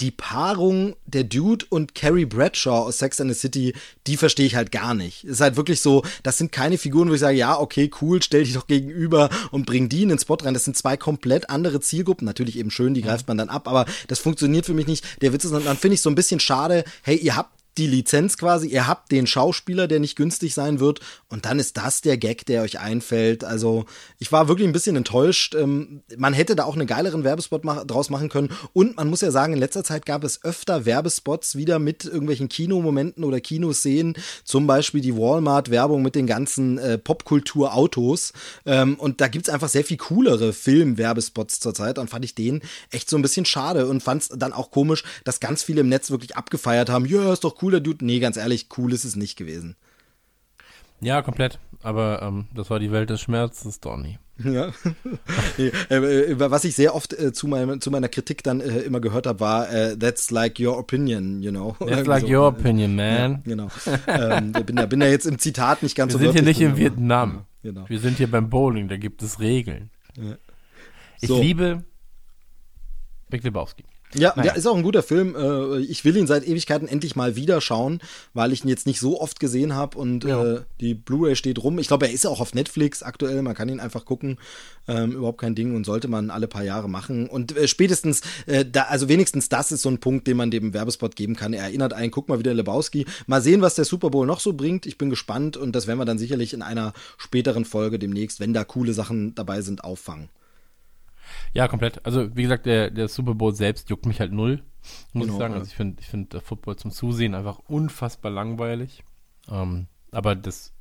die Paarung der Dude und Carrie Bradshaw aus Sex and the City, die verstehe ich halt gar nicht. Es ist halt wirklich so, das sind keine Figuren, wo ich sage, ja, okay, cool, stell dich doch gegenüber und bring die in den Spot rein. Das sind zwei komplett andere Zielgruppen. Natürlich eben schön, die greift man dann ab, aber das funktioniert für mich nicht. Der Witz ist, und dann finde ich so ein bisschen schade, hey, ihr habt die Lizenz quasi, ihr habt den Schauspieler, der nicht günstig sein wird, und dann ist das der Gag, der euch einfällt. Also, ich war wirklich ein bisschen enttäuscht. Ähm, man hätte da auch einen geileren Werbespot draus machen können. Und man muss ja sagen, in letzter Zeit gab es öfter Werbespots wieder mit irgendwelchen Kinomomenten oder Kinoszenen. Zum Beispiel die Walmart-Werbung mit den ganzen äh, Popkultur-Autos. Ähm, und da gibt's einfach sehr viel coolere Film-Werbespots zurzeit. Und fand ich den echt so ein bisschen schade und fand es dann auch komisch, dass ganz viele im Netz wirklich abgefeiert haben. Ja, ist doch cool, der Dude. Nee, ganz ehrlich, cool ist es nicht gewesen. Ja, komplett. Aber ähm, das war die Welt des Schmerzes, Donny. Ja. [laughs] äh, äh, was ich sehr oft äh, zu, meinem, zu meiner Kritik dann äh, immer gehört habe, war äh, That's like your opinion, you know. That's [laughs] like so. your opinion, man. Ja, genau. ähm, bin, da, bin da jetzt im Zitat nicht ganz Wir so sind hier nicht in Vietnam. Ja, genau. Wir sind hier beim Bowling, da gibt es Regeln. Ich So. liebe Big Lebowski. Ja, Naja. ja, ist auch ein guter Film. Äh, Ich will ihn seit Ewigkeiten endlich mal wieder schauen, weil ich ihn jetzt nicht so oft gesehen habe und Ja. äh, die Blu-ray steht rum. Ich glaube, er ist auch auf Netflix aktuell. Man kann ihn einfach gucken. Ähm, überhaupt kein Ding und sollte man alle paar Jahre machen. Und äh, spätestens, äh, da, also wenigstens das ist so ein Punkt, den man dem Werbespot geben kann. Er erinnert einen, guck mal wieder Lebowski. Mal sehen, was der Super Bowl noch so bringt. Ich bin gespannt und das werden wir dann sicherlich in einer späteren Folge demnächst, wenn da coole Sachen dabei sind, auffangen. Ja, komplett. Also, wie gesagt, der, der Super Bowl selbst juckt mich halt null, muss Genau, ich sagen. ja. Also, ich finde ich find der Football zum Zusehen einfach unfassbar langweilig. Ähm, aber das,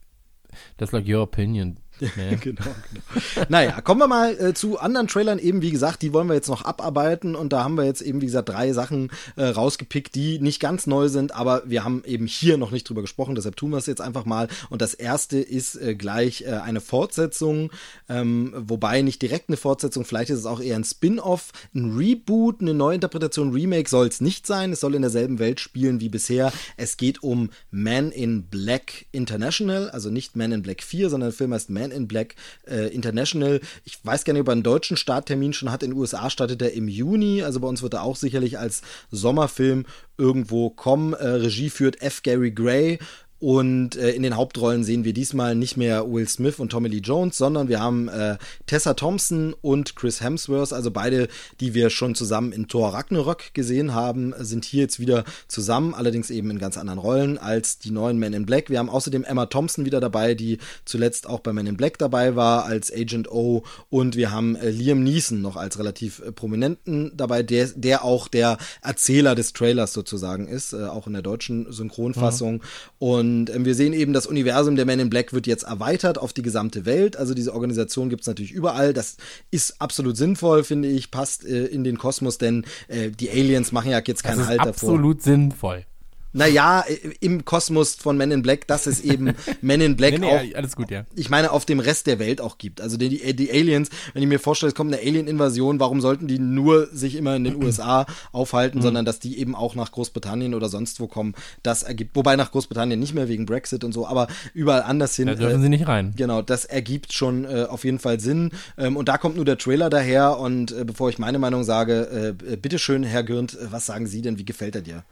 das like your opinion. Man. [laughs] genau, genau. Naja, kommen wir mal äh, zu anderen Trailern. Eben, wie gesagt, die wollen wir jetzt noch abarbeiten. Und da haben wir jetzt eben, wie gesagt, drei Sachen äh, rausgepickt, die nicht ganz neu sind, aber wir haben eben hier noch nicht drüber gesprochen, deshalb tun wir es jetzt einfach mal. Und das erste ist äh, gleich äh, eine Fortsetzung, ähm, wobei nicht direkt eine Fortsetzung, vielleicht ist es auch eher ein Spin-off, ein Reboot, eine Neuinterpretation, Remake soll es nicht sein, es soll in derselben Welt spielen wie bisher, es geht um Man in Black International, also nicht Man in Black 4, sondern der Film heißt Man in Black äh, International. Ich weiß gar nicht, ob er einen deutschen Starttermin schon hat. In den USA startet er im Juni. Also bei uns wird er auch sicherlich als Sommerfilm irgendwo kommen. Äh, Regie führt F. Gary Gray. Und äh, in den Hauptrollen sehen wir diesmal nicht mehr Will Smith und Tommy Lee Jones, sondern wir haben äh, Tessa Thompson und Chris Hemsworth, also beide, die wir schon zusammen in Thor Ragnarok gesehen haben, sind hier jetzt wieder zusammen, allerdings eben in ganz anderen Rollen als die neuen Men in Black. Wir haben außerdem Emma Thompson wieder dabei, die zuletzt auch bei Men in Black dabei war als Agent O und wir haben äh, Liam Neeson noch als relativ äh, prominenten dabei, der, der auch der Erzähler des Trailers sozusagen ist, äh, auch in der deutschen Synchronfassung. Und Und ähm, wir sehen eben, das Universum der Men in Black wird jetzt erweitert auf die gesamte Welt. Also diese Organisation gibt es natürlich überall. Das ist absolut sinnvoll, finde ich, passt äh, in den Kosmos, denn äh, die Aliens machen ja jetzt keinen Halt davor. absolut sinnvoll. Naja, im Kosmos von Men in Black, dass es eben [laughs] Men in Black Nee, nee, auch alles gut, ja. ich meine, auf dem Rest der Welt auch gibt. Also die, die Aliens, wenn ich mir vorstelle, es kommt eine Alien-Invasion, warum sollten die nur sich immer in den [clears throat] USA aufhalten, sondern dass die eben auch nach Großbritannien oder sonst wo kommen. Das ergibt, wobei nach Großbritannien nicht mehr wegen Brexit und so, aber überall anders hin. Da dürfen sie nicht rein. Genau, das ergibt schon äh, auf jeden Fall Sinn. Ähm, und da kommt nur der Trailer daher. Und äh, bevor ich meine Meinung sage, äh, äh, bitteschön, Herr Gürnt, äh, was sagen Sie denn? Wie gefällt er dir?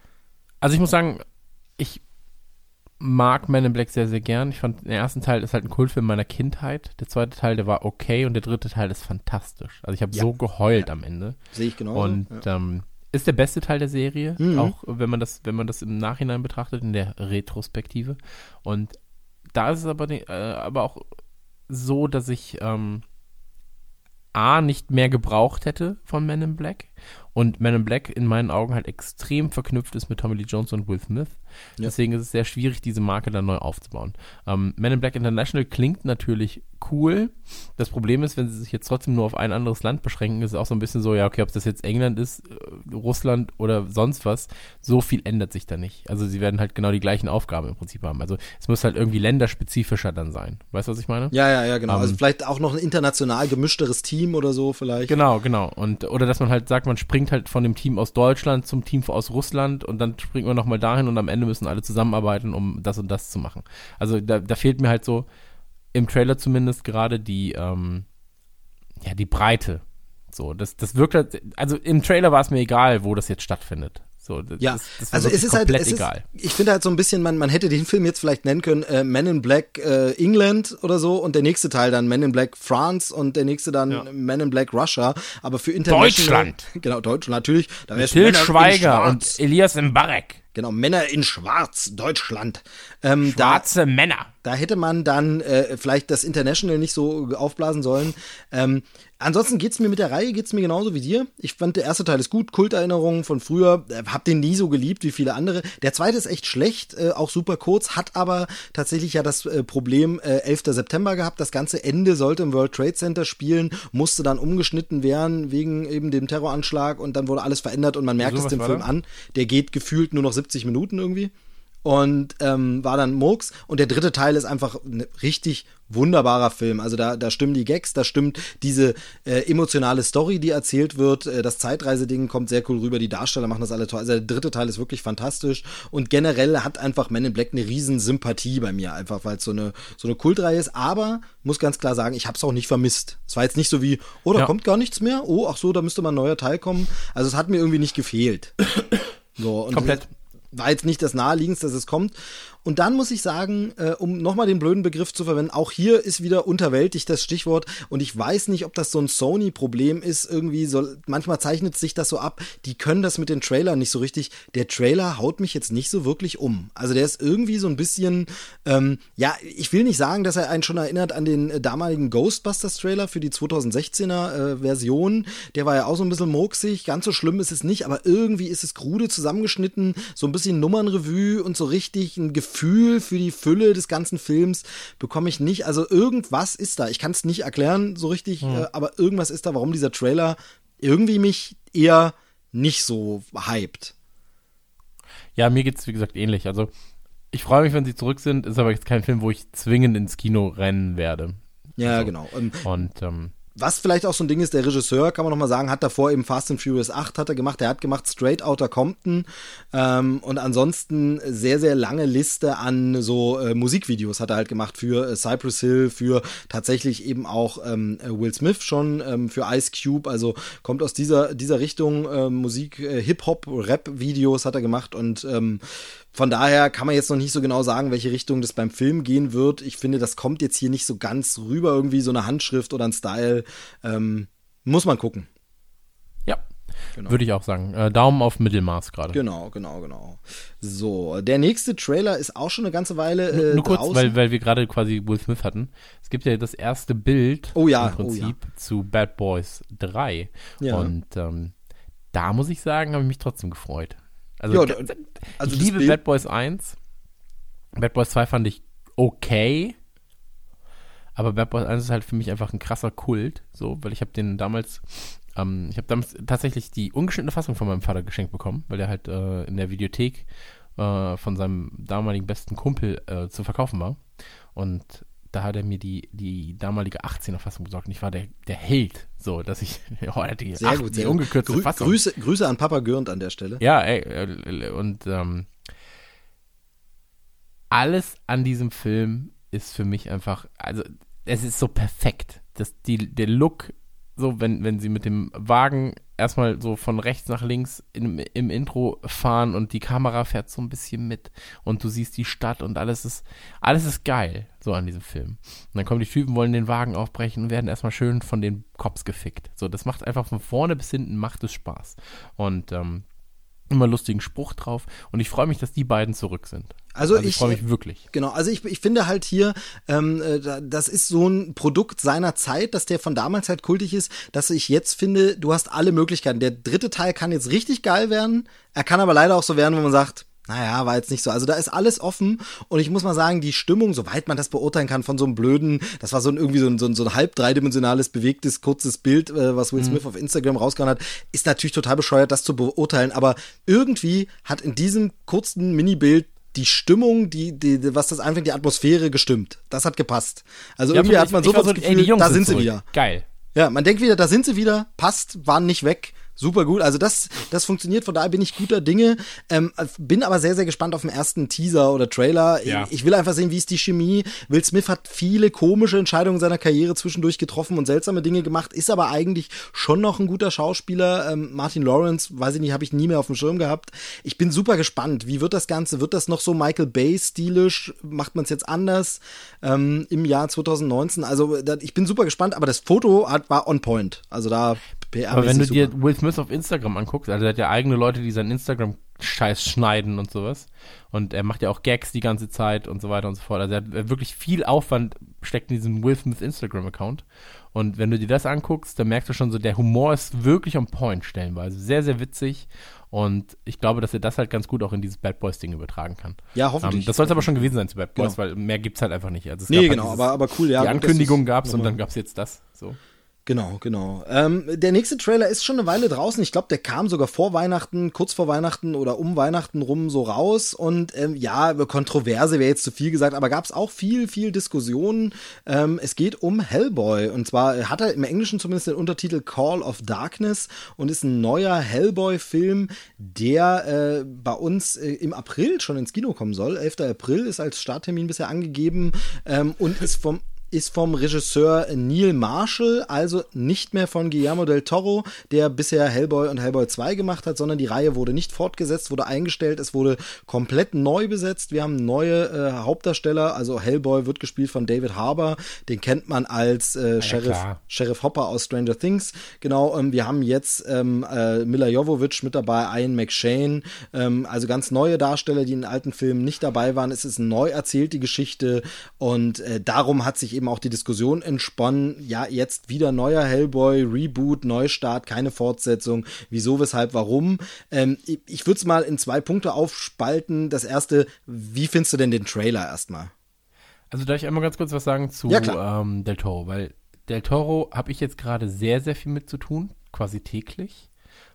Also ich muss sagen, ich mag Men in Black sehr, sehr gern. Ich fand, der ersten Teil ist halt ein Kultfilm meiner Kindheit. Der zweite Teil, der war okay und der dritte Teil ist fantastisch. Also ich habe Ja. so geheult am Ende. Sehe ich genau. Und ähm, ist der beste Teil der Serie, Mhm. auch wenn man das, wenn man das im Nachhinein betrachtet, in der Retrospektive. Und da ist es aber, äh, aber auch so, dass ich ähm, A nicht mehr gebraucht hätte von Men in Black und Men in Black in meinen Augen halt extrem verknüpft ist mit Tommy Lee Jones und Will Smith. Ja. Deswegen ist es sehr schwierig, diese Marke dann neu aufzubauen. Ähm, Men in Black International klingt natürlich cool. Das Problem ist, wenn sie sich jetzt trotzdem nur auf ein anderes Land beschränken, ist es auch so ein bisschen so, ja, okay, ob das jetzt England ist, äh, Russland oder sonst was, so viel ändert sich da nicht. Also sie werden halt genau die gleichen Aufgaben im Prinzip haben. Also es muss halt irgendwie länderspezifischer dann sein. Weißt du, was ich meine? ja, ja, ja, genau. Ähm, also vielleicht auch noch ein international gemischteres Team oder so vielleicht. Genau, genau. Und oder dass man halt sagt, man springt halt von dem Team aus Deutschland zum Team aus Russland und dann springt man nochmal dahin und am Ende müssen alle zusammenarbeiten, um das und das zu machen. Also da, da fehlt mir halt so im Trailer zumindest gerade die, ähm, ja, die Breite. So, das, das wirkt halt, also im Trailer war es mir egal, wo das jetzt stattfindet. So, das, Ja, das, das also es ist halt, komplett es ist, egal. ich finde halt so ein bisschen, man, man hätte den Film jetzt vielleicht nennen können, äh, Men in Black äh, England oder so und der nächste Teil dann Men in Black France und der nächste dann Ja. Men in Black Russia, aber für International. Deutschland. [laughs] Genau, Deutschland, natürlich. Da wär's Till Schweiger und Elias Mbarek. Genau, Männer in Schwarz, Deutschland. Ähm, da, Schwarze Männer. da hätte man dann äh, vielleicht das International nicht so aufblasen sollen. Ähm, ansonsten geht's mir mit der Reihe geht's mir genauso wie dir. Ich fand der erste Teil ist gut, Kulterinnerungen von früher, hab den nie so geliebt wie viele andere. Der zweite ist echt schlecht, äh, auch super kurz, hat aber tatsächlich ja das äh, Problem äh, 11. September gehabt. Das ganze Ende sollte im World Trade Center spielen, musste dann umgeschnitten werden wegen eben dem Terroranschlag und dann wurde alles verändert und man merkt Wieso, es dem Film an. Der geht gefühlt nur noch 70 Minuten irgendwie und ähm, war dann Murks. Und der dritte Teil ist einfach ein richtig wunderbarer Film. Also da, da stimmen die Gags, da stimmt diese äh, emotionale Story, die erzählt wird. Äh, das Zeitreiseding kommt sehr cool rüber. Die Darsteller machen das alle toll. Also der dritte Teil ist wirklich fantastisch. Und generell hat einfach Men in Black eine riesen Sympathie bei mir, einfach weil es so eine, so eine Kultreihe ist. Aber muss ganz klar sagen, ich habe es auch nicht vermisst. Es war jetzt nicht so wie, oh, da Ja. kommt gar nichts mehr. Oh, ach so, da müsste mal ein neuer Teil kommen. Also es hat mir irgendwie nicht gefehlt. So, und Komplett. War jetzt nicht das naheliegendste, dass es kommt. Und dann muss ich sagen, äh, um nochmal den blöden Begriff zu verwenden, auch hier ist wieder unterwältigt das Stichwort. Und ich weiß nicht, ob das so ein Sony-Problem ist. Irgendwie so, manchmal zeichnet sich das so ab. Die können das mit den Trailern nicht so richtig. Der Trailer haut mich jetzt nicht so wirklich um. Also der ist irgendwie so ein bisschen, ähm, ja, ich will nicht sagen, dass er einen schon erinnert an den äh, damaligen Ghostbusters-Trailer für die 2016er äh, Version. Der war ja auch so ein bisschen murksig. Ganz so schlimm ist es nicht, aber irgendwie ist es krude zusammengeschnitten. So ein bisschen Nummernrevue und so richtig ein Gefühl für die Fülle des ganzen Films bekomme ich nicht. Also irgendwas ist da. Ich kann es nicht erklären so richtig, äh, aber irgendwas ist da, warum dieser Trailer irgendwie mich eher nicht so hyped. Ja, mir geht's wie gesagt ähnlich. Also ich freue mich, wenn sie zurück sind, ist aber jetzt kein Film, wo ich zwingend ins Kino rennen werde. Ja, Also, genau. Ähm, Und ähm, Was vielleicht auch so ein Ding ist, der Regisseur, kann man noch mal sagen, hat davor eben Fast and Furious 8 hat er gemacht. Der hat gemacht Straight Outta Compton ähm, und ansonsten sehr, sehr lange Liste an so äh, Musikvideos hat er halt gemacht für äh, Cypress Hill, für tatsächlich eben auch ähm, äh, Will Smith schon, ähm, für Ice Cube. Also kommt aus dieser, dieser Richtung äh, Musik, äh, Hip-Hop, Rap-Videos hat er gemacht und ähm, von daher kann man jetzt noch nicht so genau sagen, welche Richtung das beim Film gehen wird. Ich finde, das kommt jetzt hier nicht so ganz rüber, irgendwie so eine Handschrift oder ein Style. Ähm, muss man gucken. ja, Genau. würde ich auch sagen. Äh, Daumen auf Mittelmaß gerade. Genau, genau, genau. So, der nächste Trailer ist auch schon eine ganze Weile äh, Nur kurz, draußen. weil, weil wir gerade quasi Will Smith hatten. Es gibt ja das erste Bild Oh ja, im Prinzip oh zu Bad Boys 3. Ja. Und ähm, da muss ich sagen, habe ich mich trotzdem gefreut. Also, Ja, da- also ich liebe Bild- Bad Boys 1. Bad Boys 2 fand ich okay. Aber Bad Boys 1 ist halt für mich einfach ein krasser Kult, so, weil ich habe den damals, ähm, ich habe damals tatsächlich die ungeschnittene Fassung von meinem Vater geschenkt bekommen, weil der halt äh, in der Videothek äh, von seinem damaligen besten Kumpel äh, zu verkaufen war. Und da hat er mir die, die damalige 18er Fassung besorgt und ich war der, der Held, so, dass ich, [laughs] oh, die, Sehr acht- gut, die sehr ungekürzte Grü Fassung. Grüße, Grüße an Papa Gürnt an der Stelle. Ja, ey, äh, und ähm, alles an diesem Film ist für mich einfach, also es ist so perfekt. Das, die, der Look, so wenn, wenn sie mit dem Wagen erstmal so von rechts nach links im, im Intro fahren und die Kamera fährt so ein bisschen mit und du siehst die Stadt und alles ist, alles ist geil, so an diesem Film. Und dann kommen die Typen, wollen den Wagen aufbrechen und werden erstmal schön von den Cops gefickt. So, das macht einfach von vorne bis hinten macht es Spaß. Und ähm, immer lustigen Spruch drauf. Und ich freue mich, dass die beiden zurück sind. Also ich, ich- freue mich wirklich. Genau, also ich, ich finde halt hier, ähm, äh, da- das ist so ein Produkt seiner Zeit, dass der von damals halt kultig ist, dass ich jetzt finde, du hast alle Möglichkeiten. Der dritte Teil kann jetzt richtig geil werden, er kann aber leider auch so werden, wo man sagt, naja, war jetzt nicht so. Also da ist alles offen und ich muss mal sagen, die Stimmung, soweit man das beurteilen kann von so einem blöden, das war so ein, irgendwie so ein, so ein, so ein halb dreidimensionales, bewegtes, kurzes Bild, äh, was Will Smith auf Instagram rausgehauen hat, ist natürlich total bescheuert, das zu beurteilen, aber irgendwie hat in diesem kurzen Mini-Bild die Stimmung, die, die, was das anfängt, die Atmosphäre gestimmt. Das hat gepasst. Also Ja, irgendwie hat man sofort das ey, Gefühl, Jungs da sind sie zurück. wieder. Geil. Ja, man denkt wieder, da sind sie wieder, passt, waren nicht weg. Super gut. Also das, das funktioniert, von daher bin ich guter Dinge. Ähm, bin aber sehr, sehr gespannt auf den ersten Teaser oder Trailer. Ja. Ich, will einfach sehen, wie ist die Chemie. Will Smith hat viele komische Entscheidungen in seiner Karriere zwischendurch getroffen und seltsame Dinge gemacht, ist aber eigentlich schon noch ein guter Schauspieler. Ähm, Martin Lawrence, weiß ich nicht, habe ich nie mehr auf dem Schirm gehabt. Ich bin super gespannt. Wie wird das Ganze? Wird das noch so Michael Bay-stilisch? Macht man es jetzt anders ähm, im Jahr 2019? Also da, ich bin super gespannt, aber das Foto hat, war on point. Also da PR Aber wenn du super. dir Will Smith auf Instagram anguckst, also er hat ja eigene Leute, die seinen Instagram-Scheiß schneiden und sowas. Und er macht ja auch Gags die ganze Zeit und so weiter und so fort. Also er hat wirklich viel Aufwand steckt in diesem Will Smith Instagram-Account. Und wenn du dir das anguckst, dann merkst du schon so, der Humor ist wirklich on point stellenweise. Sehr, sehr witzig. Und ich glaube, dass er das halt ganz gut auch in dieses Bad Boys-Ding übertragen kann. Ja, hoffentlich. Ähm, das soll es aber schon gewesen sein zu Bad Boys, Genau. weil mehr gibt's halt einfach nicht. Also es Nee, gab halt genau, dieses- aber, aber cool, ja. die Ankündigung ist gab's und dann gab's jetzt das. So. Genau, genau. Ähm, der nächste Trailer ist schon eine Weile draußen. Ich glaube, der kam sogar vor Weihnachten, kurz vor Weihnachten oder um Weihnachten rum so raus. Und ähm, ja, Kontroverse wäre jetzt zu viel gesagt, aber gab es auch viel, viel Diskussionen. Ähm, es geht um Hellboy. Und zwar hat er im Englischen zumindest den Untertitel Call of Darkness und ist ein neuer Hellboy-Film, der äh, bei uns äh, im April schon ins Kino kommen soll. 11. April ist als Starttermin bisher angegeben ähm, und ist vom ist vom Regisseur Neil Marshall, also nicht mehr von Guillermo del Toro, der bisher Hellboy und Hellboy 2 gemacht hat, sondern die Reihe wurde nicht fortgesetzt, wurde eingestellt, es wurde komplett neu besetzt. Wir haben neue äh, Hauptdarsteller, also Hellboy wird gespielt von David Harbour, den kennt man als äh, Sheriff, klar. Sheriff Hopper aus Stranger Things. Genau, ähm, wir haben jetzt ähm, äh, Mila Jovovich mit dabei, Ian McShane, ähm, also ganz neue Darsteller, die in alten Filmen nicht dabei waren. Es ist neu erzählt, die Geschichte, und äh, darum hat sich eben auch die Diskussion entsponnen. Ja, jetzt wieder neuer Hellboy, Reboot, Neustart, keine Fortsetzung. Wieso, weshalb, warum? Ähm, ich würde es mal in zwei Punkte aufspalten. Das erste, wie findest du denn den Trailer erstmal? Also darf ich einmal ganz kurz was sagen zu Ja, ähm, Del Toro, weil Del Toro habe ich jetzt gerade sehr, sehr viel mit zu tun, quasi täglich,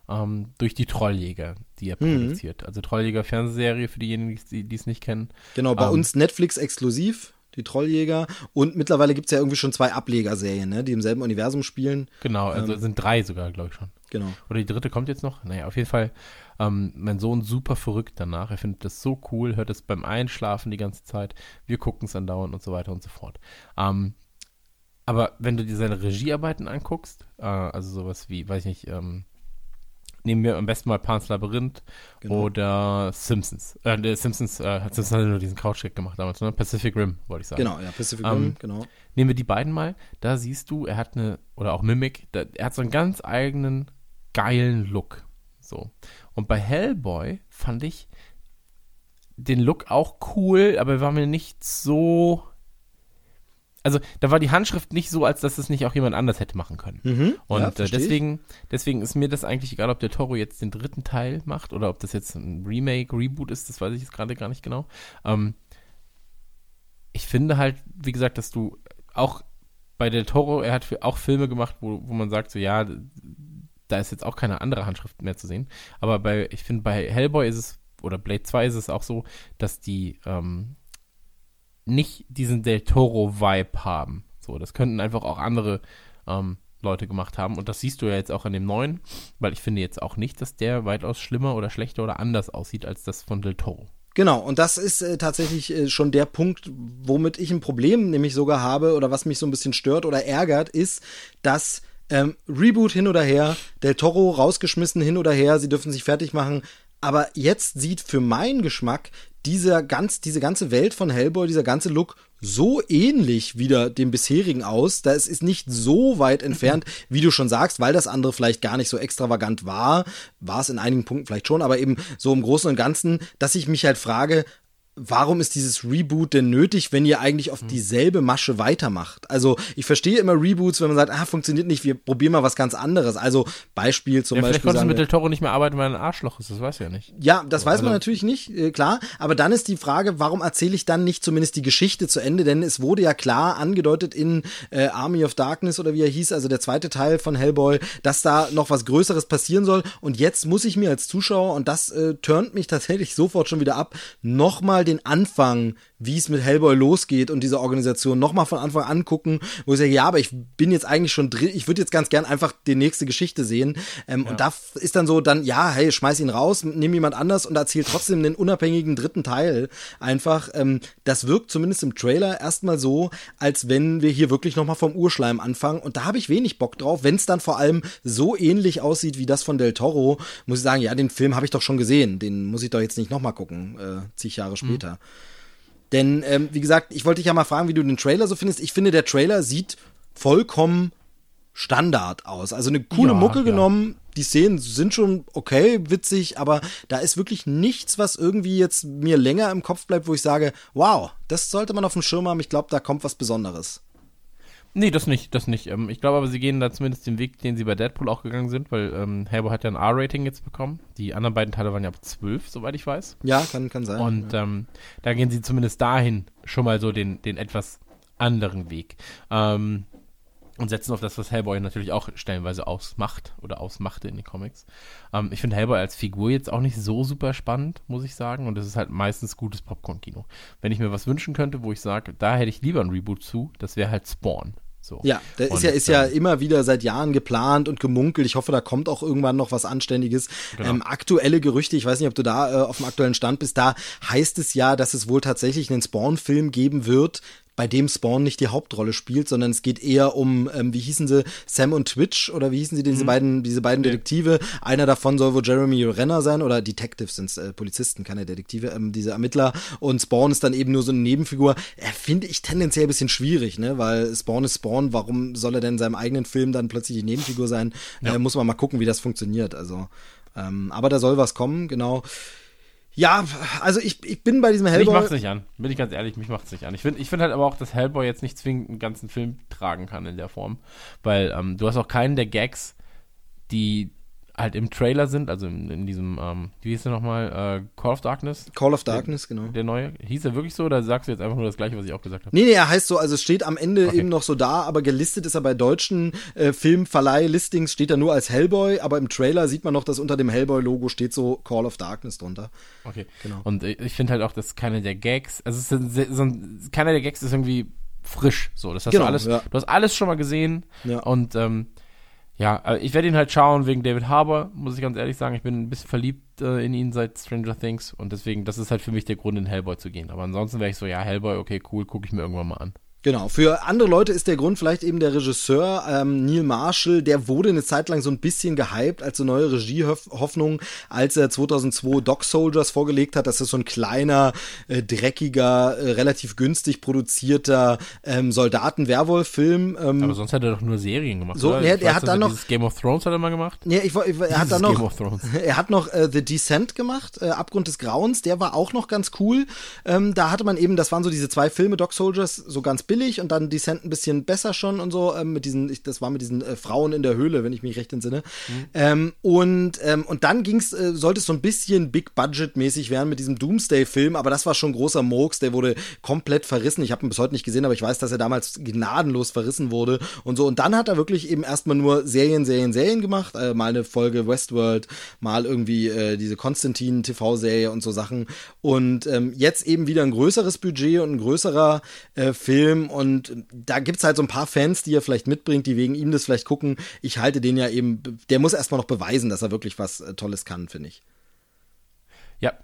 ähm, durch die Trolljäger, die er Mhm. produziert. Also Trolljäger Fernsehserie für diejenigen, die die es nicht kennen. Genau, bei Ähm, uns Netflix exklusiv, die Trolljäger. Und mittlerweile gibt es ja irgendwie schon zwei Ablegerserien, ne, die im selben Universum spielen. Genau, also Ähm. sind drei sogar, glaube ich schon. Genau. Oder die dritte kommt jetzt noch. Naja, auf jeden Fall, ähm, mein Sohn super verrückt danach. Er findet das so cool, hört es beim Einschlafen die ganze Zeit. Wir gucken es andauernd und so weiter und so fort. Ähm, aber wenn du dir seine Regiearbeiten anguckst, äh, also sowas wie, weiß ich nicht, ähm, nehmen wir am besten mal Pan's Labyrinth Genau. oder Simpsons. Äh, der Simpsons äh, hat Simpsons hat nur diesen Couchgag gemacht damals, ne? Pacific Rim, wollte ich sagen. Genau, ja, Pacific Ähm, Rim, genau. Nehmen wir die beiden mal, da siehst du, er hat eine, oder auch Mimic, da, er hat so einen ganz eigenen, geilen Look. So. Und bei Hellboy fand ich den Look auch cool, aber er war mir nicht so. Also, da war die Handschrift nicht so, als dass es nicht auch jemand anders hätte machen können. Mhm, Und ja, äh, deswegen, deswegen ist mir das eigentlich egal, ob der Toro jetzt den dritten Teil macht oder ob das jetzt ein Remake, Reboot ist, das weiß ich jetzt gerade gar nicht genau. Ähm, ich finde halt, wie gesagt, dass du auch bei Del Toro, er hat auch Filme gemacht, wo, wo man sagt, so ja, da ist jetzt auch keine andere Handschrift mehr zu sehen. Aber bei, ich finde, bei Hellboy ist es, oder Blade 2 ist es auch so, dass die ähm, nicht diesen Del Toro-Vibe haben. So, das könnten einfach auch andere ähm, Leute gemacht haben. Und das siehst du ja jetzt auch an dem neuen, weil ich finde jetzt auch nicht, dass der weitaus schlimmer oder schlechter oder anders aussieht als das von Del Toro. Genau, und das ist äh, tatsächlich äh, schon der Punkt, womit ich ein Problem nämlich sogar habe oder was mich so ein bisschen stört oder ärgert, ist, dass ähm, Reboot hin oder her, Del Toro rausgeschmissen hin oder her, sie dürfen sich fertig machen. Aber jetzt sieht für meinen Geschmack dieser ganz, diese ganze Welt von Hellboy, dieser ganze Look so ähnlich wieder dem bisherigen aus. Da es ist nicht so weit entfernt, [laughs] wie du schon sagst, weil das andere vielleicht gar nicht so extravagant war. War es in einigen Punkten vielleicht schon, aber eben so im Großen und Ganzen, dass ich mich halt frage, warum ist dieses Reboot denn nötig, wenn ihr eigentlich auf hm. dieselbe Masche weitermacht? Also ich verstehe immer Reboots, wenn man sagt, ah, funktioniert nicht, wir probieren mal was ganz anderes. Also Beispiel zum ja, Beispiel. Vielleicht konntest du mit Del Toro nicht mehr arbeiten, weil er ein Arschloch ist, das weiß ich ja nicht. Ja, das weiß also. man natürlich nicht, äh, klar. Aber dann ist die Frage, warum erzähle ich dann nicht zumindest die Geschichte zu Ende? Denn es wurde ja klar angedeutet in äh, Army of Darkness oder wie er hieß, also der zweite Teil von Hellboy, dass da noch was Größeres passieren soll. Und jetzt muss ich mir als Zuschauer, und das äh, turnt mich tatsächlich [laughs] sofort schon wieder ab, nochmal den Anfang wie es mit Hellboy losgeht und dieser Organisation nochmal von Anfang an gucken, wo ich sage, ja, aber ich bin jetzt eigentlich schon drin, ich würde jetzt ganz gern einfach die nächste Geschichte sehen. Ähm, ja. Und da ist dann so, dann, ja, hey, schmeiß ihn raus, nimm jemand anders und erzähl trotzdem den unabhängigen dritten Teil. Einfach, ähm, das wirkt zumindest im Trailer erstmal so, als wenn wir hier wirklich nochmal vom Urschleim anfangen. Und da habe ich wenig Bock drauf, wenn es dann vor allem so ähnlich aussieht wie das von Del Toro, muss ich sagen, ja, den Film habe ich doch schon gesehen, den muss ich doch jetzt nicht nochmal gucken, äh, zig Jahre mhm. später. Mhm. Denn, ähm, wie gesagt, ich wollte dich ja mal fragen, wie du den Trailer so findest. Ich finde, der Trailer sieht vollkommen Standard aus. Also eine coole ja, Mucke ja. genommen. Die Szenen sind schon okay, witzig, aber da ist wirklich nichts, was irgendwie jetzt mir länger im Kopf bleibt, wo ich sage, wow, das sollte man auf dem Schirm haben. Ich glaube, da kommt was Besonderes. Nee, das nicht, das nicht. Ähm, ich glaube aber, sie gehen da zumindest den Weg, den sie bei Deadpool auch gegangen sind, weil ähm, Hellboy hat ja ein R-Rating jetzt bekommen. Die anderen beiden Teile waren ja ab 12, soweit ich weiß. Ja, kann, kann sein. Und ja. ähm, da gehen sie zumindest dahin schon mal so den, den etwas anderen Weg. Ähm, und setzen auf das, was Hellboy natürlich auch stellenweise ausmacht oder ausmachte in den Comics. Ähm, ich finde Hellboy als Figur jetzt auch nicht so super spannend, muss ich sagen. Und das ist halt meistens gutes Popcorn-Kino. Wenn ich mir was wünschen könnte, wo ich sage, da hätte ich lieber ein Reboot zu, das wäre halt Spawn. So. Ja, der ist ja, ist ja immer wieder seit Jahren geplant und gemunkelt. Ich hoffe, da kommt auch irgendwann noch was Anständiges. Genau. Ähm, aktuelle Gerüchte, ich weiß nicht, ob du da äh, auf dem aktuellen Stand bist, da heißt es ja, dass es wohl tatsächlich einen Spawn-Film geben wird, bei dem Spawn nicht die Hauptrolle spielt, sondern es geht eher um, ähm, wie hießen sie, Sam und Twitch oder wie hießen sie, diese mhm. beiden, diese beiden Detektive. Einer davon soll wohl Jeremy Renner sein oder Detectives sind äh, Polizisten, keine Detektive, ähm, diese Ermittler. Und Spawn ist dann eben nur so eine Nebenfigur. Äh, Finde ich tendenziell ein bisschen schwierig, ne? Weil Spawn ist Spawn, warum soll er denn in seinem eigenen Film dann plötzlich die Nebenfigur sein? Ja. Äh, muss man mal gucken, wie das funktioniert. Also, ähm, aber da soll was kommen, genau. Ja, also ich, ich bin bei diesem Hellboy. Mich macht's nicht an, bin ich ganz ehrlich, mich macht's nicht an. Ich finde ich find halt aber auch, dass Hellboy jetzt nicht zwingend einen ganzen Film tragen kann in der Form. Weil ähm, du hast auch keinen der Gags, die halt im Trailer sind, also in, in diesem, ähm, wie hieß der nochmal, äh, Call of Darkness? Call of Darkness, der, genau. Der neue. Hieß er wirklich so oder sagst du jetzt einfach nur das gleiche, was ich auch gesagt habe? Nee, nee, er heißt so, also es steht am Ende okay. eben noch so da, aber gelistet ist er bei deutschen äh, Filmverleih-Listings, steht er nur als Hellboy, aber im Trailer sieht man noch, dass unter dem Hellboy-Logo steht so Call of Darkness drunter. Okay, genau. Und äh, ich finde halt auch, dass keine der Gags, also so ein, keiner der Gags ist irgendwie frisch, so. Das hast genau, du alles, ja. du hast alles schon mal gesehen ja. und ähm, ja, äh, ich werde ihn halt schauen wegen David Harbour, muss ich ganz ehrlich sagen. Ich bin ein bisschen verliebt äh, in ihn seit Stranger Things und deswegen, das ist halt für mich der Grund, in Hellboy zu gehen. Aber ansonsten wäre ich so, ja, Hellboy, okay, cool, gucke ich mir irgendwann mal an. Genau, für andere Leute ist der Grund vielleicht eben der Regisseur ähm, Neil Marshall, der wurde eine Zeit lang so ein bisschen gehypt als so neue Regiehoffnung, als er 2002 Dog Soldiers vorgelegt hat. Das ist so ein kleiner, äh, dreckiger, äh, relativ günstig produzierter ähm, Soldaten-Werwolf-Film. Ähm, Aber sonst hat er doch nur Serien gemacht. So, oder? er, er hat dann noch Game of Thrones hat er mal gemacht. Ja, ich, ich, er hat dann noch, [laughs] er hat noch äh, The Descent gemacht, äh, Abgrund des Grauens. Der war auch noch ganz cool. Ähm, da hatte man eben, das waren so diese zwei Filme, Dog Soldiers, so ganz billig und dann Descent ein bisschen besser schon und so, ähm, mit diesen, ich, das war mit diesen äh, Frauen in der Höhle, wenn ich mich recht entsinne. Mhm. Ähm, und, ähm, und dann ging's, äh, sollte es so ein bisschen Big Budget-mäßig werden mit diesem Doomsday-Film, aber das war schon großer Murks, der wurde komplett verrissen. Ich habe ihn bis heute nicht gesehen, aber ich weiß, dass er damals gnadenlos verrissen wurde und so. Und dann hat er wirklich eben erstmal nur Serien, Serien, Serien gemacht. Äh, mal eine Folge Westworld, mal irgendwie äh, diese Konstantin-TV-Serie und so Sachen. Und ähm, jetzt eben wieder ein größeres Budget und ein größerer äh, Film. Und da gibt's halt so ein paar Fans, die er vielleicht mitbringt, die wegen ihm das vielleicht gucken. Ich halte den ja eben, der muss erstmal noch beweisen, dass er wirklich was äh, Tolles kann, finde ich. Ja,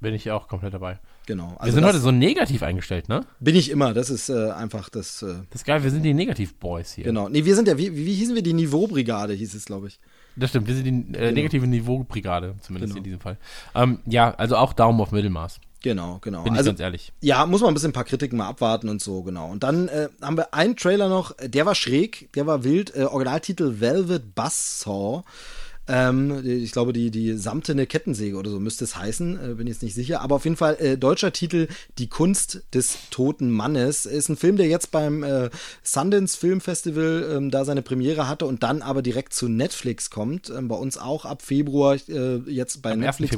bin ich auch komplett dabei. Genau. Also wir sind heute so negativ eingestellt, ne? Bin ich immer. Das ist äh, einfach das. Äh, das ist geil, wir sind die Negativ-Boys hier. Genau. Nee, wir sind ja, wie, wie hießen wir? Die Niveaubrigade hieß es, glaube ich. Das stimmt, wir sind die äh, genau. negative Niveaubrigade, zumindest genau. in diesem Fall. Ähm, ja, also auch Daumen auf Mittelmaß. Genau, genau. Bin ich also, ganz ehrlich. Ja, muss man ein bisschen ein paar Kritiken mal abwarten und so, genau. Und dann äh, haben wir einen Trailer noch, der war schräg, der war wild. Äh, Originaltitel Velvet Buzzsaw. Ähm, ich glaube, die, die samtene Kettensäge oder so müsste es heißen, äh, bin jetzt nicht sicher. Aber auf jeden Fall, äh, deutscher Titel Die Kunst des toten Mannes. Ist ein Film, der jetzt beim äh, Sundance Film Festival ähm, da seine Premiere hatte und dann aber direkt zu Netflix kommt. Ähm, bei uns auch ab Februar äh, jetzt bei Am Netflix.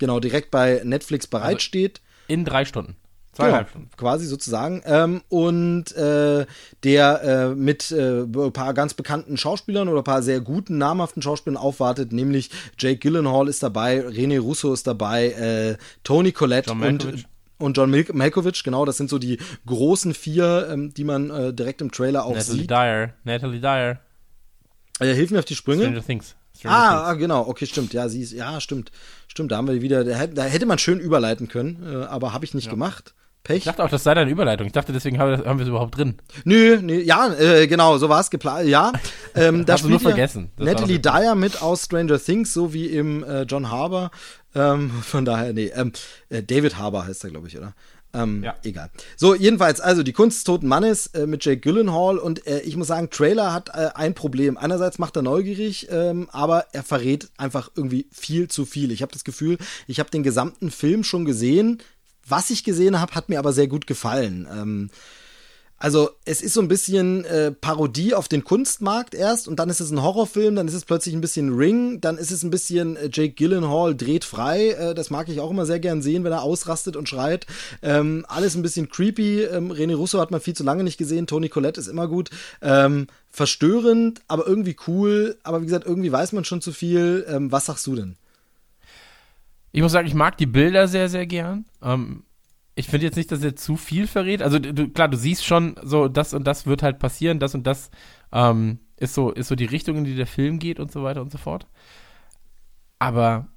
Genau, direkt bei Netflix also bereitsteht. Also in drei Stunden. Zweieinhalb genau, Stunden. Quasi sozusagen. Ähm, und äh, der äh, mit äh, ein paar ganz bekannten Schauspielern oder ein paar sehr guten, namhaften Schauspielern aufwartet, nämlich Jake Gyllenhaal ist dabei, René Russo ist dabei, äh, Tony Collette und und John Mil Malkovich, genau, das sind so die großen vier, ähm, die man äh, direkt im Trailer auch Natalie sieht. Dyer, Natalie Dyer. Äh, hilf mir auf die Sprünge. Stranger Things. Ah, ah, genau, okay, stimmt. Ja, sie ist, ja, stimmt. Stimmt, da haben wir wieder, da, da hätte man schön überleiten können, äh, aber habe ich nicht ja. gemacht. Pech. Ich dachte auch, das sei deine Überleitung. Ich dachte, deswegen haben wir, haben wir es überhaupt drin. Nö, nö ja, äh, genau, so war es geplant. Ja, [laughs] ähm, da Hast du nur vergessen. Das Natalie Dyer mit aus Stranger Things, so wie im äh, John Harbour. Ähm, [laughs] von daher, nee, ähm, äh, David Harbour heißt er, glaube ich, oder? Ähm, ja. Egal. So, jedenfalls, also die Kunst des toten Mannes äh, mit Jake Gyllenhaal und äh, ich muss sagen, Trailer hat äh, ein Problem. Einerseits macht er neugierig, ähm, aber er verrät einfach irgendwie viel zu viel. Ich habe das Gefühl, ich habe den gesamten Film schon gesehen, was ich gesehen habe, hat mir aber sehr gut gefallen. Ähm, also es ist so ein bisschen äh, Parodie auf den Kunstmarkt erst und dann ist es ein Horrorfilm, dann ist es plötzlich ein bisschen Ring, dann ist es ein bisschen äh, Jake Gyllenhaal dreht frei. Äh, das mag ich auch immer sehr gern sehen, wenn er ausrastet und schreit. Ähm, alles ein bisschen creepy. Ähm, René Russo hat man viel zu lange nicht gesehen. Tony Collette ist immer gut. Ähm, verstörend, aber irgendwie cool. Aber wie gesagt, irgendwie weiß man schon zu viel. Ähm, was sagst du denn? Ich muss sagen, ich mag die Bilder sehr, sehr gern. Ähm, ich finde jetzt nicht, dass er zu viel verrät. Also du, klar, du siehst schon, so das und das wird halt passieren, das und das ähm, ist so ist so die Richtung, in die der Film geht und so weiter und so fort. Aber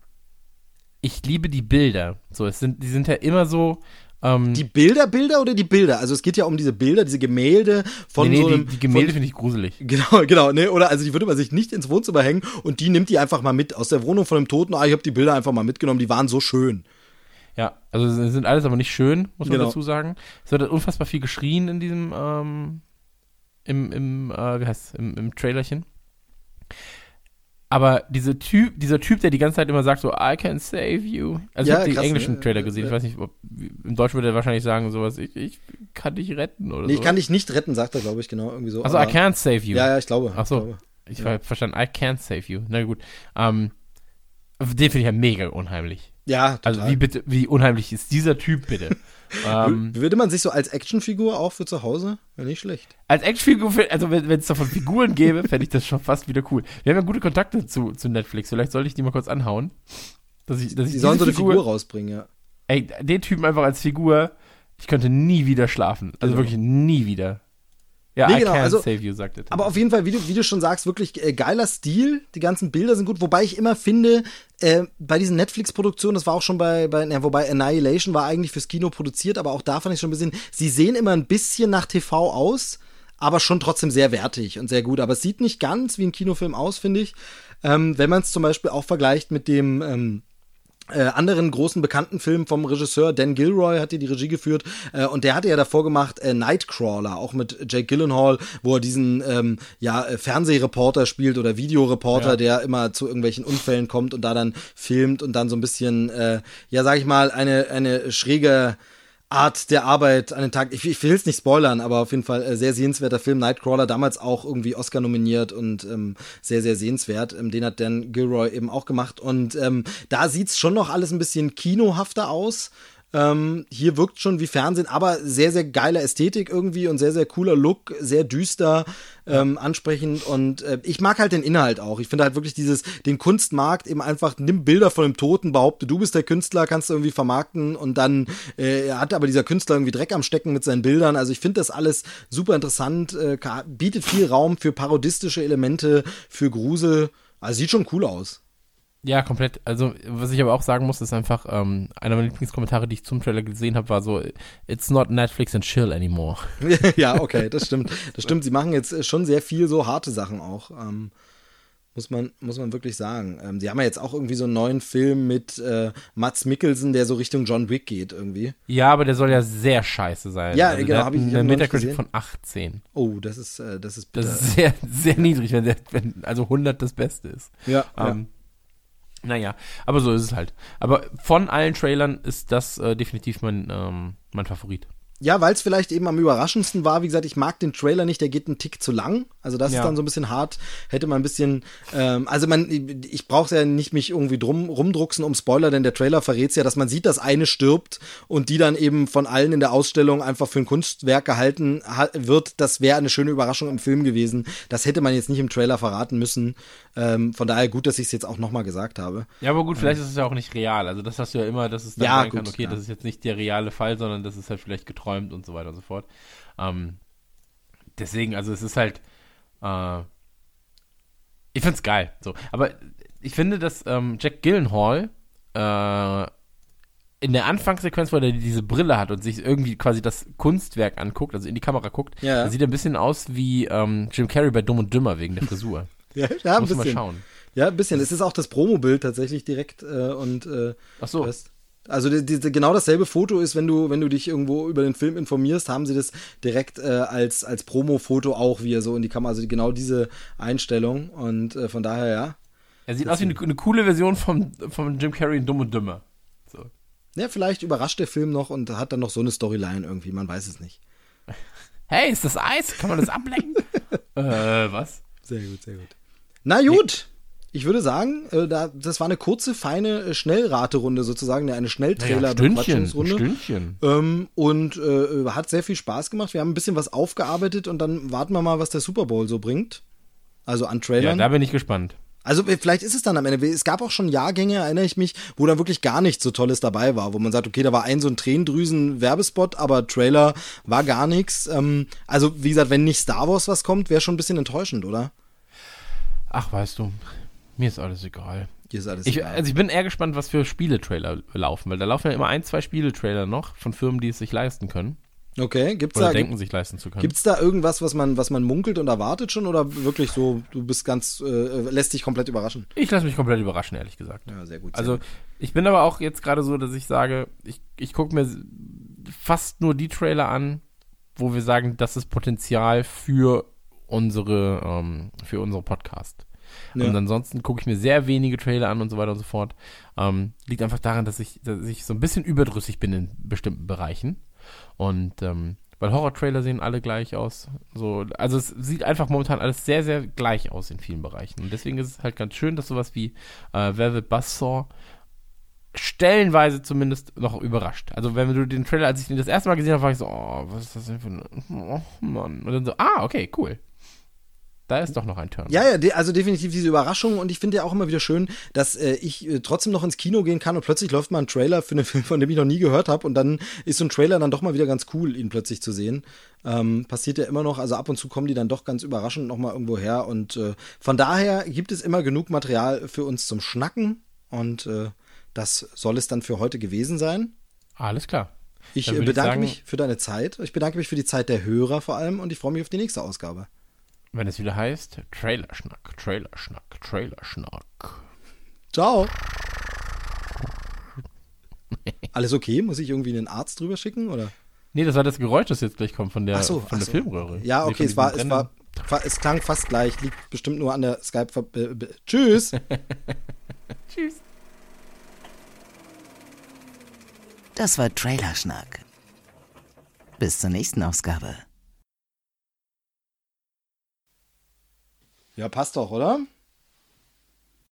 ich liebe die Bilder. So, es sind die sind ja immer so ähm, die Bilder, Bilder oder die Bilder? Also es geht ja um diese Bilder, diese Gemälde von nee, nee, so einem, die, die Gemälde finde ich gruselig. Genau, genau, ne? Oder also die würde man sich nicht ins Wohnzimmer hängen und die nimmt die einfach mal mit aus der Wohnung von einem Toten. Ah, ich habe die Bilder einfach mal mitgenommen, die waren so schön. Ja, also sind alles aber nicht schön, muss man genau. dazu sagen. Es wird unfassbar viel geschrien in diesem, ähm, im, im, äh, wie heißt im, im Trailerchen. Aber diese typ, dieser Typ, der die ganze Zeit immer sagt so, I can save you. Also ja, ich habe die englischen ne? Trailer gesehen. Ich weiß nicht, ob, im Deutschen würde er wahrscheinlich sagen sowas, ich, ich kann dich retten oder nee, so. ich kann dich nicht retten, sagt er, glaube ich, genau. Irgendwie so. Also I can't save you. Ja, ja, ich glaube. Ach so. Ich, ich ja. habe verstanden, I can't save you. Na gut. Ähm, den finde ich ja mega unheimlich. Ja, total. Also wie bitte, wie unheimlich ist dieser Typ bitte? [laughs] ähm, Würde man sich so als Actionfigur auch für zu Hause? Wäre nicht schlecht. Als Actionfigur, also wenn es davon Figuren gäbe, fände ich das schon fast wieder cool. Wir haben ja gute Kontakte zu, zu Netflix. Vielleicht sollte ich die mal kurz anhauen. Dass ich, dass ich die sollen so eine Figur, Figur rausbringen, ja. Ey, den Typen einfach als Figur, ich könnte nie wieder schlafen. Also genau. wirklich nie wieder. Ja, nee, I genau, also, save you, sagt er. Aber auf jeden Fall, wie du, wie du schon sagst, wirklich äh, geiler Stil. Die ganzen Bilder sind gut. Wobei ich immer finde, äh, bei diesen Netflix-Produktionen, das war auch schon bei, bei ja, wobei Annihilation war eigentlich fürs Kino produziert, aber auch da fand ich schon ein bisschen, sie sehen immer ein bisschen nach TV aus, aber schon trotzdem sehr wertig und sehr gut. Aber es sieht nicht ganz wie ein Kinofilm aus, finde ich. Ähm, wenn man es zum Beispiel auch vergleicht mit dem, ähm, äh, anderen großen bekannten Film vom Regisseur Dan Gilroy hat hier die Regie geführt äh, und der hatte ja davor gemacht äh, Nightcrawler, auch mit Jake Gyllenhaal, wo er diesen ähm, ja äh, Fernsehreporter spielt oder Videoreporter, ja. der immer zu irgendwelchen Unfällen kommt und da dann filmt und dann so ein bisschen äh, ja sag ich mal eine eine schräge Art der Arbeit an den Tag. Ich, ich will es nicht spoilern, aber auf jeden Fall äh, sehr sehenswerter Film. Nightcrawler damals auch irgendwie Oscar nominiert und ähm, sehr, sehr sehenswert. Ähm, den hat Dan Gilroy eben auch gemacht. Und ähm, da sieht's schon noch alles ein bisschen kinohafter aus. Ähm, hier wirkt schon wie Fernsehen, aber sehr, sehr geile Ästhetik irgendwie und sehr, sehr cooler Look, sehr düster, ähm, ansprechend und äh, ich mag halt den Inhalt auch. Ich finde halt wirklich dieses, den Kunstmarkt eben einfach, nimm Bilder von dem Toten, behaupte, du bist der Künstler, kannst du irgendwie vermarkten und dann äh, hat aber dieser Künstler irgendwie Dreck am Stecken mit seinen Bildern. Also ich finde das alles super interessant, äh, bietet viel Raum für parodistische Elemente, für Grusel. Also sieht schon cool aus. Ja, komplett. Also, was ich aber auch sagen muss, ist einfach, ähm, einer meiner Lieblingskommentare, die ich zum Trailer gesehen habe, war so, it's not Netflix and chill anymore. [laughs] ja, okay, das stimmt. Das stimmt. Sie machen jetzt schon sehr viel so harte Sachen auch. Ähm, muss man, muss man wirklich sagen. Ähm, die haben ja jetzt auch irgendwie so einen neuen Film mit äh, Mats Mikkelsen, der so Richtung John Wick geht irgendwie. Ja, aber der soll ja sehr scheiße sein. Ja, also genau, habe ich eine Metacritic von 18. Oh, das ist, äh, das ist bitter. Das ist sehr, [laughs] sehr niedrig, wenn, der, wenn also 100 das Beste ist. Ja, ähm, ja. Naja, aber so ist es halt. Aber von allen Trailern ist das äh, definitiv mein, ähm, mein Favorit. Ja, weil es vielleicht eben am überraschendsten war. Wie gesagt, ich mag den Trailer nicht, der geht einen Tick zu lang. Also das ja. ist dann so ein bisschen hart. Hätte man ein bisschen, ähm, also man, ich brauche ja nicht mich irgendwie drum rumdrucksen um Spoiler, denn der Trailer verrät ja, dass man sieht, dass eine stirbt und die dann eben von allen in der Ausstellung einfach für ein Kunstwerk gehalten wird. Das wäre eine schöne Überraschung im Film gewesen. Das hätte man jetzt nicht im Trailer verraten müssen. Ähm, von daher gut, dass ich es jetzt auch nochmal gesagt habe. Ja, aber gut, vielleicht ähm. ist es ja auch nicht real. Also das hast du ja immer, dass es dann ja, sein gut, kann, okay, ja. das ist jetzt nicht der reale Fall, sondern das ist halt vielleicht geträumt und so weiter und so fort. Ähm, deswegen, also es ist halt, äh, ich find's geil. So, aber ich finde, dass ähm, Jack Gillenhall äh, in der Anfangssequenz, wo er diese Brille hat und sich irgendwie quasi das Kunstwerk anguckt, also in die Kamera guckt, ja. sieht er ein bisschen aus wie ähm, Jim Carrey bei Dumm und Dümmer wegen der Frisur. [laughs] Ja, ja ein Muss bisschen. mal schauen. Ja, ein bisschen. Es ist auch das Promobild tatsächlich direkt äh, und äh, Ach so. Das, also die, die, genau dasselbe Foto ist, wenn du, wenn du dich irgendwo über den Film informierst, haben sie das direkt äh, als, als Promo-Foto auch, wie er so in die Kamera, also genau diese Einstellung. Und äh, von daher, ja. Er sieht aus wie eine, eine, coole Version von, von Jim Carrey in Dumm und Dümmer. So. Ja, vielleicht überrascht der Film noch und hat dann noch so eine Storyline irgendwie, man weiß es nicht. [laughs] Hey, ist das Eis? Kann man das ablenken? [laughs] äh, was? Sehr gut, sehr gut. Na gut. Ich würde sagen, äh, da, das war eine kurze, feine äh, Schnellraterunde sozusagen, eine Schnelltrailer-Bequatschungsrunde. Ja, Stündchen. Ähm, und äh, hat sehr viel Spaß gemacht. Wir haben ein bisschen was aufgearbeitet und dann warten wir mal, was der Super Bowl so bringt. Also an Trailern. Ja, da bin ich gespannt. Also äh, vielleicht ist es dann am Ende. Es gab auch schon Jahrgänge, erinnere ich mich, wo da wirklich gar nichts so Tolles dabei war, wo man sagt, okay, da war ein so ein Tränendrüsen-Werbespot, aber Trailer war gar nichts. Ähm, also wie gesagt, wenn nicht Star Wars was kommt, wäre schon ein bisschen enttäuschend, oder? Ach, weißt du, mir ist alles egal. Dir ist alles Ich, egal. also ich bin eher gespannt, was für Spieletrailer laufen, weil da laufen ja immer ein, zwei Spieletrailer noch von Firmen, die es sich leisten können. Okay, gibt's Oder da, denken, sich leisten zu können. gibt's da irgendwas, was man, was man munkelt und erwartet schon oder wirklich so, du bist ganz, äh, lässt dich komplett überraschen? Ich lasse mich komplett überraschen, ehrlich gesagt. Ja, sehr gut. Sehr Also gut. ich bin aber auch jetzt gerade so, dass ich sage, ich, ich gucke mir fast nur die Trailer an, wo wir sagen, das ist Potenzial für unsere, ähm, für unsere Podcast. Ja. Und ansonsten gucke ich mir sehr wenige Trailer an und so weiter und so fort. Ähm, liegt einfach daran, dass ich, dass ich so ein bisschen überdrüssig bin in bestimmten Bereichen. Und ähm, weil Horror-Trailer sehen alle gleich aus. So, also es sieht einfach momentan alles sehr, sehr gleich aus in vielen Bereichen. Und deswegen ist es halt ganz schön, dass sowas wie äh, Velvet Buzzsaw stellenweise zumindest noch überrascht. Also wenn du den Trailer, als ich den das erste Mal gesehen habe, war ich so, oh, was ist das denn für ein, oh Mann. Und dann so, ah, okay, cool. Da ist doch noch ein Turn. Ja, ja, also definitiv diese Überraschung und ich finde ja auch immer wieder schön, dass äh, ich äh, trotzdem noch ins Kino gehen kann und plötzlich läuft mal ein Trailer für einen [laughs] Film, von dem ich noch nie gehört habe und dann ist so ein Trailer dann doch mal wieder ganz cool, ihn plötzlich zu sehen. Ähm, passiert ja immer noch, also ab und zu kommen die dann doch ganz überraschend noch mal irgendwo her und äh, von daher gibt es immer genug Material für uns zum Schnacken und äh, das soll es dann für heute gewesen sein. Alles klar. Ich äh, würde ich bedanke sagen- mich für deine Zeit. Ich bedanke mich für die Zeit der Hörer vor allem und ich freue mich auf die nächste Ausgabe. Wenn es wieder heißt, Trailerschnack, Trailerschnack, Trailerschnack. Ciao. [laughs] Alles okay? Muss ich irgendwie einen Arzt drüber schicken oder? Nee, das war das Geräusch, das jetzt gleich kommt von der, so, von der so. Filmröhre. Ja, okay, es war, es war, es klang fast gleich. Liegt bestimmt nur an der Skype. Tschüss. [laughs] Tschüss. Das war Trailerschnack. bis zur nächsten Ausgabe. Ja, passt doch, oder?